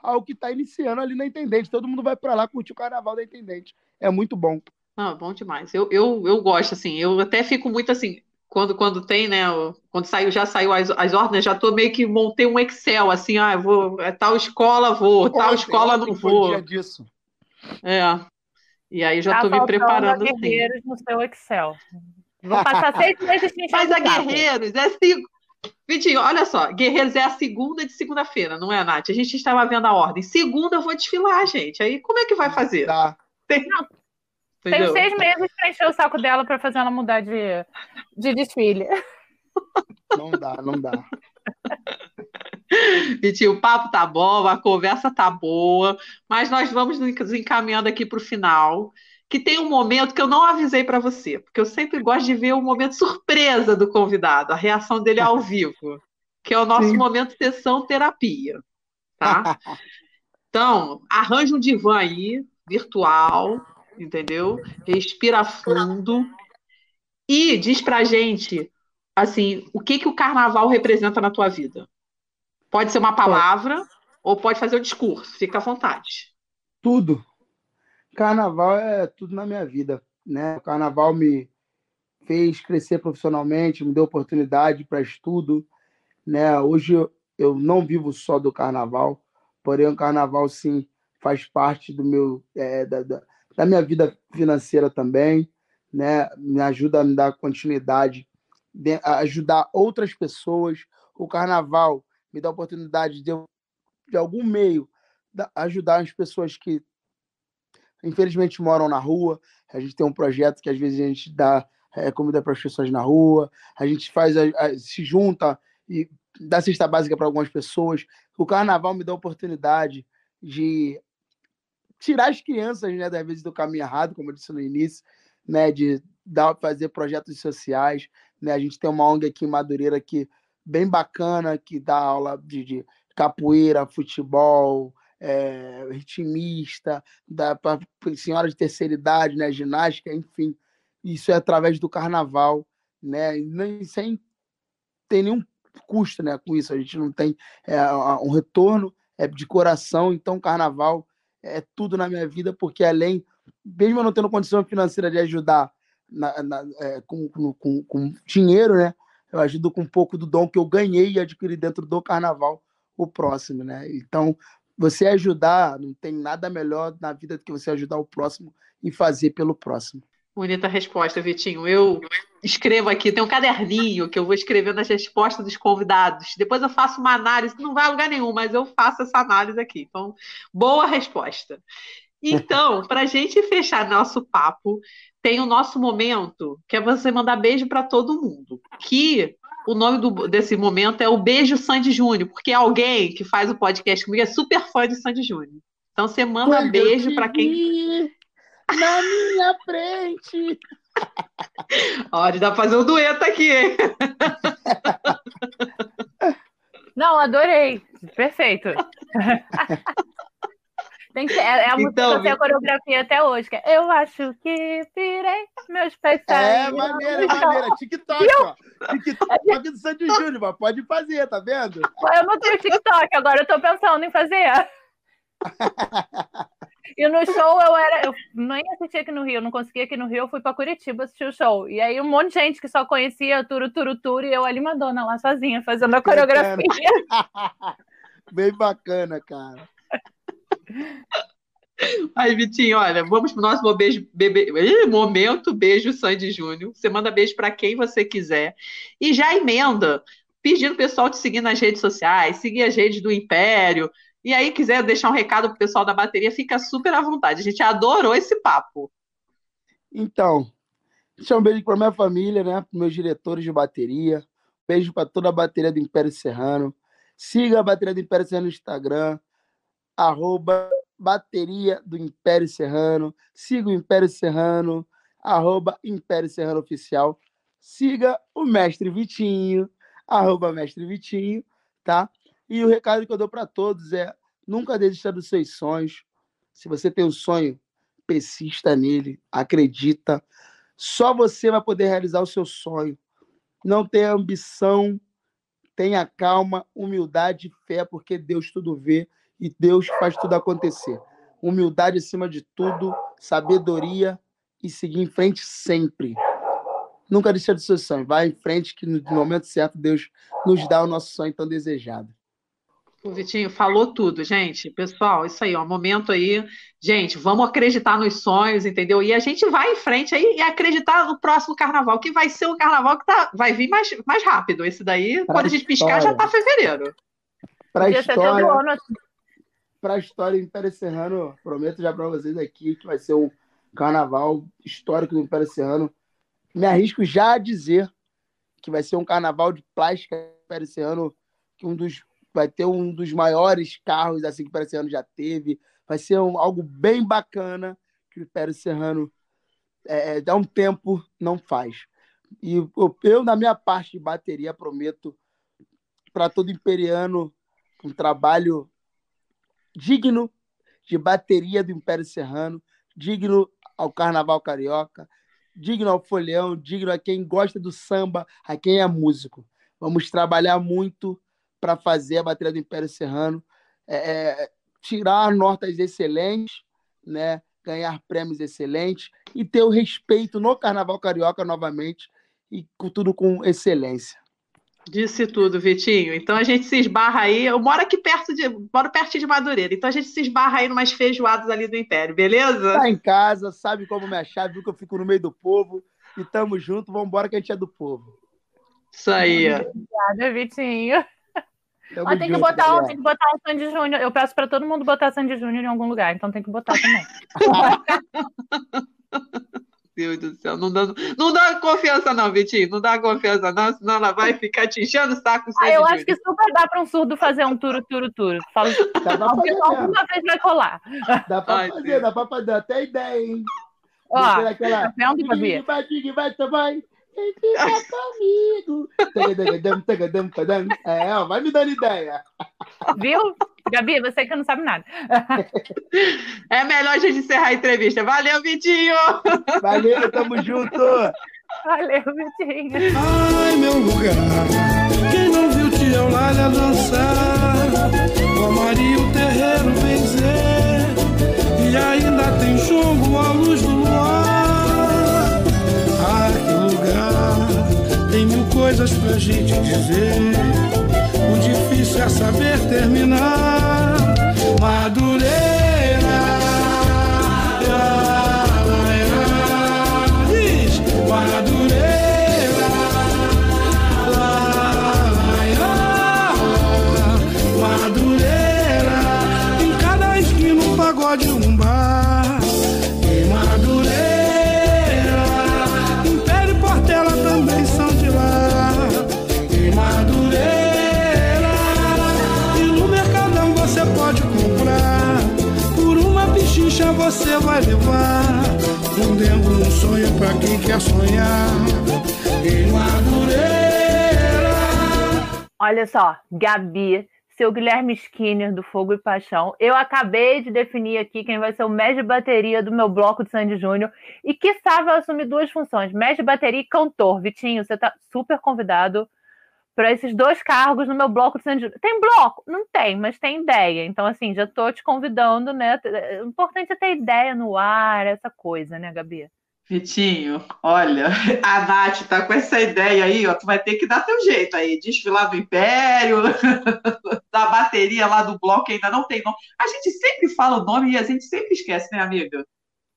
ao que está iniciando ali na Intendente. Todo mundo vai para lá curtir o carnaval da Intendente. É muito bom. Não, bom demais. Eu, eu, eu gosto, assim, eu até fico muito assim, quando, quando tem, né? Quando saiu, já saiu as, as ordens, já tô meio que montei um Excel, assim, ah, vou, é tal escola vou, tal escola não vou. Dia disso. É. E aí já tá tô me preparando. A assim. guerreiros assim. no seu Excel. Vou passar seis meses sem Mas a Guerreiros é cinco. Vitinho, olha só, Guerreiros é a segunda de segunda-feira, não é, Nath? A gente estava vendo a ordem. Segunda eu vou desfilar, gente. Aí como é que vai fazer? Tá. Tem... Não, tenho seis meses para encher o saco dela para fazer ela mudar de, de desfile. Não dá, não dá. Vitinho, o papo tá bom, a conversa tá boa, mas nós vamos nos encaminhando aqui para o final, que tem um momento que eu não avisei para você, porque eu sempre gosto de ver o momento surpresa do convidado, a reação dele ao vivo, que é o nosso Sim. momento sessão terapia, tá? Então, arranja um divã aí, virtual, entendeu? Respira fundo e diz pra gente, assim, o que que o carnaval representa na tua vida? Pode ser uma palavra ou pode fazer o discurso, fica à vontade. Tudo. Carnaval é tudo na minha vida, né? O carnaval me fez crescer profissionalmente, me deu oportunidade para estudo, né? Hoje eu, não vivo só do carnaval, porém o carnaval sim faz parte do meu é, da, da, da minha vida financeira também, né? Me ajuda a me dar continuidade, de, ajudar outras pessoas. O carnaval me dá a oportunidade de, de algum meio, da, ajudar as pessoas que infelizmente moram na rua. A gente tem um projeto que às vezes a gente dá é, comida para as pessoas na rua, a gente faz, a, a, se junta e dá cesta básica para algumas pessoas. O carnaval me dá a oportunidade de tirar as crianças, né, das vezes do caminho errado, como eu disse no início, né, de dar, fazer projetos sociais, né, a gente tem uma ONG aqui em Madureira que bem bacana, que dá aula de, de capoeira, futebol, é, ritmista, para senhora de terceira idade, né, ginástica, enfim, isso é através do carnaval, né, nem sem tem nenhum custo, né, com isso, a gente não tem é, um retorno é de coração, então carnaval é tudo na minha vida, porque além, mesmo eu não tendo condição financeira de ajudar na, na, é, com, com, com, dinheiro, né? Eu ajudo com um pouco do dom que eu ganhei e adquiri dentro do carnaval, o próximo, né? Então, você ajudar, não tem nada melhor na vida do que você ajudar o próximo e fazer pelo próximo. Bonita resposta, Vitinho. Eu escrevo aqui, tem um caderninho que eu vou escrevendo as respostas dos convidados. Depois eu faço uma análise, não vai a lugar nenhum, mas eu faço essa análise aqui. Então, boa resposta. Então, para a gente fechar nosso papo, tem o nosso momento, que é você mandar beijo para todo mundo. Que o nome do, desse momento é o Beijo Sandy Júnior, porque alguém que faz o podcast comigo é super fã de Sandy Júnior. Então você manda Quando beijo para quem. Na minha frente. Olha, dá pra fazer um dueto aqui, hein? Não, adorei. Perfeito. Tem que é, é a música Então, que eu tenho a coreografia até hoje. É, eu acho que pirei, meus pés É, maneira, Então, maneira. TikTok, ó. TikTok do Sandy Júnior, pode fazer, tá vendo? Eu não tenho TikTok, agora eu tô pensando em fazer. E no show eu era. Eu nem assisti aqui no Rio, não consegui aqui no Rio, eu fui pra Curitiba assistir o show. E aí um monte de gente que só conhecia Turu Turu Turu e eu ali Madonna lá sozinha, fazendo a coreografia. Bem bacana, cara. Aí, Vitinho, olha, vamos pro nosso beijo, bebê, Ih, momento beijo Sandy Júnior. Você manda beijo para quem você quiser. E já emenda, pedindo o pessoal te seguir nas redes sociais, seguir as redes do Império. E aí, quiser deixar um recado pro pessoal da bateria, fica super à vontade. A gente adorou esse papo. Então, deixa um beijo para minha família, né? Para meus diretores de bateria. Beijo para toda a bateria do Império Serrano. Siga a bateria do Império Serrano no Instagram, arroba bateria do Império Serrano. Siga o Império Serrano, arroba Império Serrano Oficial. Siga o Mestre Vitinho, arroba Mestre Vitinho, tá? E o recado que eu dou para todos é: nunca desista dos seus sonhos. Se você tem um sonho, persista nele, acredita. Só você vai poder realizar o seu sonho. Não tenha ambição, tenha calma, humildade e fé, porque Deus tudo vê e Deus faz tudo acontecer. Humildade acima de tudo, sabedoria e seguir em frente sempre. Nunca deixa de seu sonho. Vai em frente, que no momento certo Deus nos dá o nosso sonho tão desejado. O Vitinho falou tudo, gente. Pessoal, isso aí, ó, momento aí. Gente, vamos acreditar nos sonhos, entendeu? E a gente vai em frente aí e acreditar no próximo carnaval, que vai ser um carnaval que tá, vai vir mais, mais rápido. Esse daí, Pra quando a gente piscar, já história. tá fevereiro. Para a Podia ser todo história, ano. Para a história do Império Serrano, prometo já para vocês aqui que vai ser um carnaval histórico do Império Serrano. Me arrisco já a dizer que vai ser um carnaval de plástica do Império Serrano, que um dos vai ter um dos maiores carros assim que o Império Serrano já teve. Vai ser um- algo bem bacana que o Império Serrano é, dá um tempo não faz. E eu, eu, na minha parte de bateria, prometo para todo imperiano um trabalho digno de bateria do Império Serrano, digno ao Carnaval Carioca, digno ao Folhão, digno a quem gosta do samba, a quem é músico. Vamos trabalhar muito para fazer a bateria do Império Serrano, é, é, tirar notas excelentes, né? ganhar prêmios excelentes e ter o respeito no Carnaval Carioca novamente e tudo com excelência. Disse tudo, Vitinho. Então a gente se esbarra aí. Eu moro aqui perto de. Moro perto de Madureira. Então a gente se esbarra aí numas feijoadas ali do Império, beleza? Tá em casa, sabe como me achar, viu que eu fico no meio do povo e tamo junto, vambora que a gente é do povo. Isso aí. Obrigada, Vitinho. Tamo Ó, tem, que botar, um- galera. tem que botar um Sandy Júnior. Eu peço para todo mundo botar Sandy Júnior em algum lugar, então tem que botar também. Deus do céu. Não dá, não dá confiança, não, Vitinho. Não dá confiança, não, senão ela vai ficar te enchendo o saco. Ah, eu acho que super dá para um surdo fazer um turo, turo, turo. Falo, Dá pra porque fazer, alguma vez vai colar. dá pra Ai, fazer, Deus. dá pra fazer, até ideia, hein? Ó, daquela. tá vendo, Gabi? Digue, vai, vai, vai. Vem ficar comigo. É, ó, vai me dando ideia. Viu? Gabi, você que não sabe nada. É melhor a gente encerrar a entrevista. Valeu, Vitinho! Valeu, tamo junto. Valeu, Vitinho. Ai, meu lugar. Quem não viu Tia Eulália dançar? Com Maria o terreiro benzer. E ainda tem jogo à luz do luar. Ah, que lugar. Tem mil coisas pra gente dizer. Difícil é saber terminar. Madureira. Escondendo um sonho pra quem quer sonhar. Em Madureira. Olha só, Gabi, seu Guilherme Skinner do Fogo e Paixão. Eu acabei de definir aqui quem vai ser o mestre de bateria do meu bloco de Sandy Júnior e que vai assumir duas funções, mestre de bateria e cantor. Vitinho, você tá super convidado para esses dois cargos no meu bloco de Júnior. Tem bloco? Não tem, mas tem ideia. Então, assim, já tô te convidando, né? O importante é ter ideia no ar, essa coisa, né, Gabi? Vitinho, olha, a Nath tá com essa ideia aí, ó, tu vai ter que dar teu jeito aí, desfilar do Império, da bateria lá do bloco ainda não tem nome. A gente sempre fala o nome e a gente sempre esquece, né, amiga?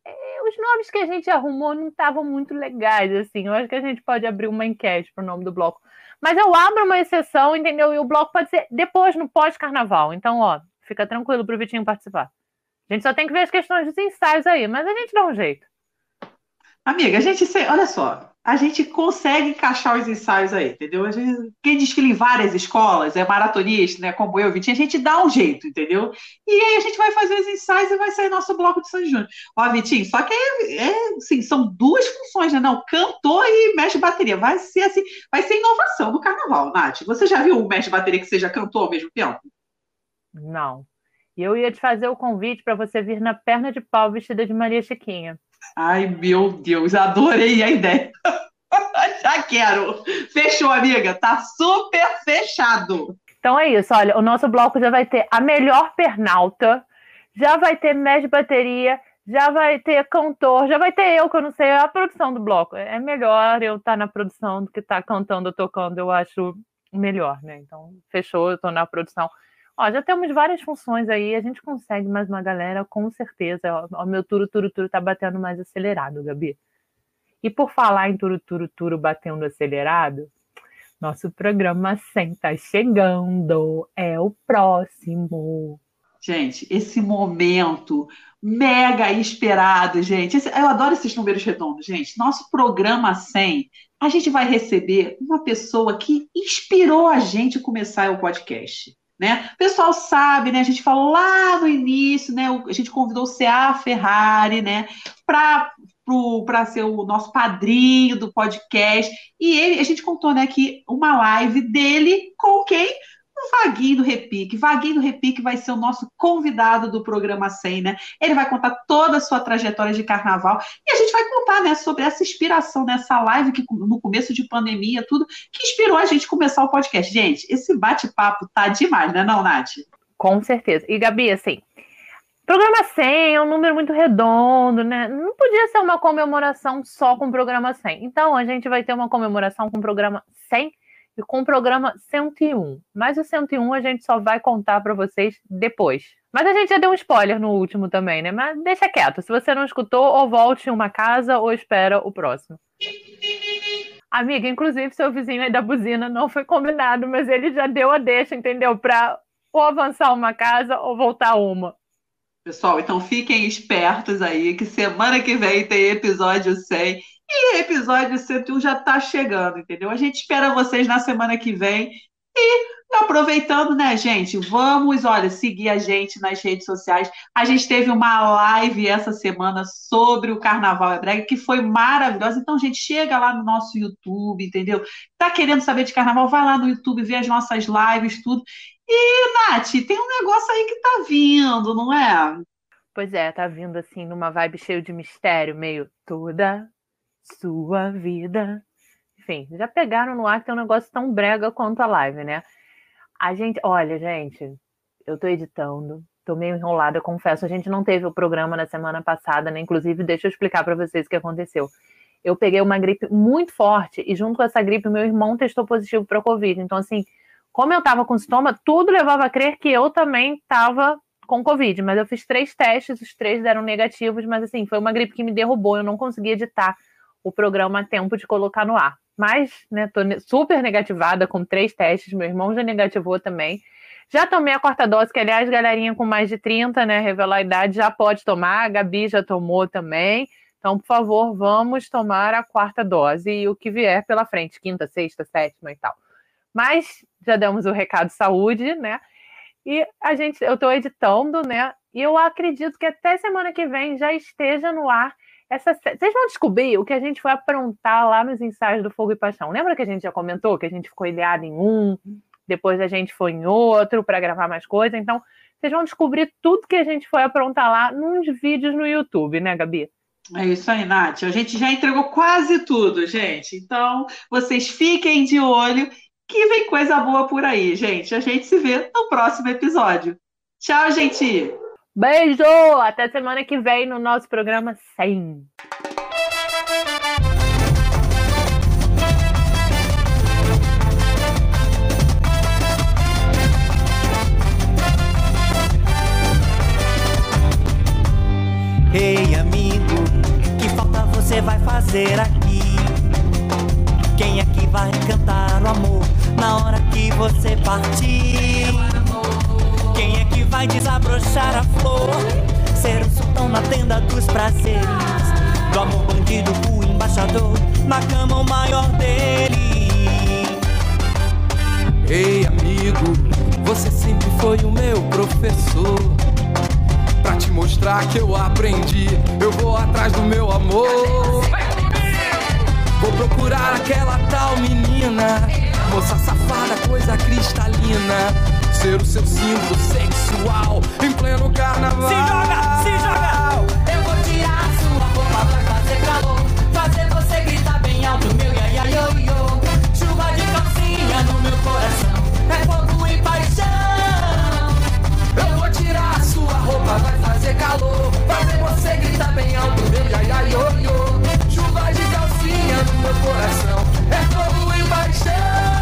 É, os nomes que a gente arrumou não estavam muito legais, assim, eu acho que a gente pode abrir uma enquete pro nome do bloco. Mas eu abro uma exceção, entendeu? E o bloco pode ser depois, no pós-carnaval. Então, ó, fica tranquilo pro Vitinho participar. A gente só tem que ver as questões dos ensaios aí, mas a gente dá um jeito. Amiga, a gente, olha só, a gente consegue encaixar os ensaios aí, entendeu? A gente, quem desfila em várias escolas, é maratonista, né? Como eu, Vitinho, a gente dá um jeito, entendeu? E aí a gente vai fazer os ensaios e vai sair nosso bloco de São Júnior. Ó, Vitinho, só que é, é assim, são duas funções, né? Não, cantor e mestre bateria. Vai ser assim, vai ser inovação no carnaval, Nath. Você já viu um mestre bateria que seja cantor ao mesmo tempo? Não. E eu ia te fazer o convite para você vir na perna de pau vestida de Maria Chiquinha. Ai, meu Deus, adorei a ideia. Já quero. Fechou, amiga. Tá super fechado. Então é isso. Olha, o nosso bloco já vai ter a melhor pernalta, já vai ter de bateria, já vai ter cantor, já vai ter eu, que eu não sei a produção do bloco. É melhor eu estar tá na produção do que estar tá cantando, tocando. Eu acho melhor, né? Então, fechou, eu tô na produção. Ó, já temos várias funções aí, a gente consegue mais uma galera, com certeza. O meu turo, turo, turo tá batendo mais acelerado, Gabi. E por falar em turo, turo, turo batendo acelerado, nosso programa 100 tá chegando, é o próximo. Gente, esse momento mega esperado, gente. Esse, eu adoro esses números redondos, gente. Nosso programa 100, a gente vai receber uma pessoa que inspirou a gente a começar o podcast. Né? O pessoal sabe, né? A gente falou lá no início, né? A gente convidou o CA Ferrari, né? Para ser o nosso padrinho do podcast. E ele, a gente contou, né? Que uma live dele com quem? o Vaguinho do Repique. Vaguinho do Repique vai ser o nosso convidado do programa 100, né? Ele vai contar toda a sua trajetória de carnaval e a gente vai contar, né, sobre essa inspiração nessa live que no começo de pandemia, tudo que inspirou a gente começar o podcast. Gente, esse bate-papo tá demais, né, não, Nath? Com certeza. E Gabi, assim, Programa 100 é um número muito redondo, né? Não podia ser uma comemoração só com o programa 100. Então, a gente vai ter uma comemoração com o programa 100 e com o programa 101. Mas o 101 a gente só vai contar para vocês depois. Mas a gente já deu um spoiler no último também, né? Mas deixa quieto. Se você não escutou, ou volte em uma casa ou espera o próximo. Amiga, inclusive seu vizinho aí da buzina não foi combinado, mas ele já deu a deixa, entendeu? Para ou avançar uma casa ou voltar uma. Pessoal, então fiquem espertos aí, que semana que vem tem episódio 100 e episódio 101 já está chegando, entendeu? A gente espera vocês na semana que vem. E aproveitando, né, gente? Vamos, olha, seguir a gente nas redes sociais. A gente teve uma live essa semana sobre o Carnaval Hebraico, que foi maravilhosa. Então, gente, chega lá no nosso YouTube, entendeu? Tá querendo saber de carnaval? Vai lá no YouTube, vê as nossas lives, tudo. E, Nath, tem um negócio aí que tá vindo, não é? Pois é, tá vindo assim numa vibe cheio de mistério, meio toda sua vida. Enfim, já pegaram no ar que tem um negócio tão brega quanto a live, né? A gente, olha, gente, eu tô editando, tô meio enrolada, confesso. A gente não teve o programa na semana passada, né? Inclusive, deixa eu explicar para vocês o que aconteceu. Eu peguei uma gripe muito forte e junto com essa gripe, meu irmão testou positivo para Covid. Então, assim, como eu tava com sintoma, tudo levava a crer que eu também tava com Covid. Mas eu fiz três testes, os três deram negativos, mas assim, foi uma gripe que me derrubou, eu não consegui editar o programa a tempo de colocar no ar. Mas, né, tô super negativada com três testes, meu irmão já negativou também. Já tomei a quarta dose, que aliás, galerinha com mais de 30, né, revelar a idade, já pode tomar, a Gabi já tomou também. Então, por favor, vamos tomar a quarta dose e o que vier pela frente, quinta, sexta, sétima e tal. Mas já demos o recado saúde, né? E a gente, eu estou editando, né? E eu acredito que até semana que vem já esteja no ar Essa, vocês vão descobrir o que a gente foi aprontar lá nos ensaios do Fogo e Paixão. Lembra que a gente já comentou que a gente ficou ilhado em um, depois a gente foi em outro para gravar mais coisa. Então, vocês vão descobrir tudo que a gente foi aprontar lá nos vídeos no YouTube, né, Gabi? É isso aí, Nath. A gente já entregou quase tudo, gente. Então, vocês fiquem de olho que vem coisa boa por aí, gente. A gente se vê no próximo episódio. Tchau, gente! Beijo! Até semana que vem no nosso programa 100. Ei, amigo, que falta você vai fazer aqui? Quem é que vai cantar o amor na hora que você partir? Quem é que vai desabrochar a flor? Ser o sultão na tenda dos prazeres. Do amor bandido, o embaixador, na cama o maior dele. Ei, amigo, você sempre foi o meu professor. Pra te mostrar que eu aprendi, eu vou atrás do meu amor. Vou procurar aquela tal menina, Moça safada, coisa cristalina. Ser o seu símbolo sexual em pleno carnaval. Se joga, se joga! Eu vou tirar sua roupa pra fazer calor. Fazer você gritar bem alto, meu ia, ia, ia, ia. Chuva de calcinha no meu coração. É fogo e paixão. Eu vou tirar sua roupa, vai fazer calor. Fazer você gritar bem alto, meu ia, ia, ia, ia. Chuva de calcinha no meu coração. É fogo e paixão.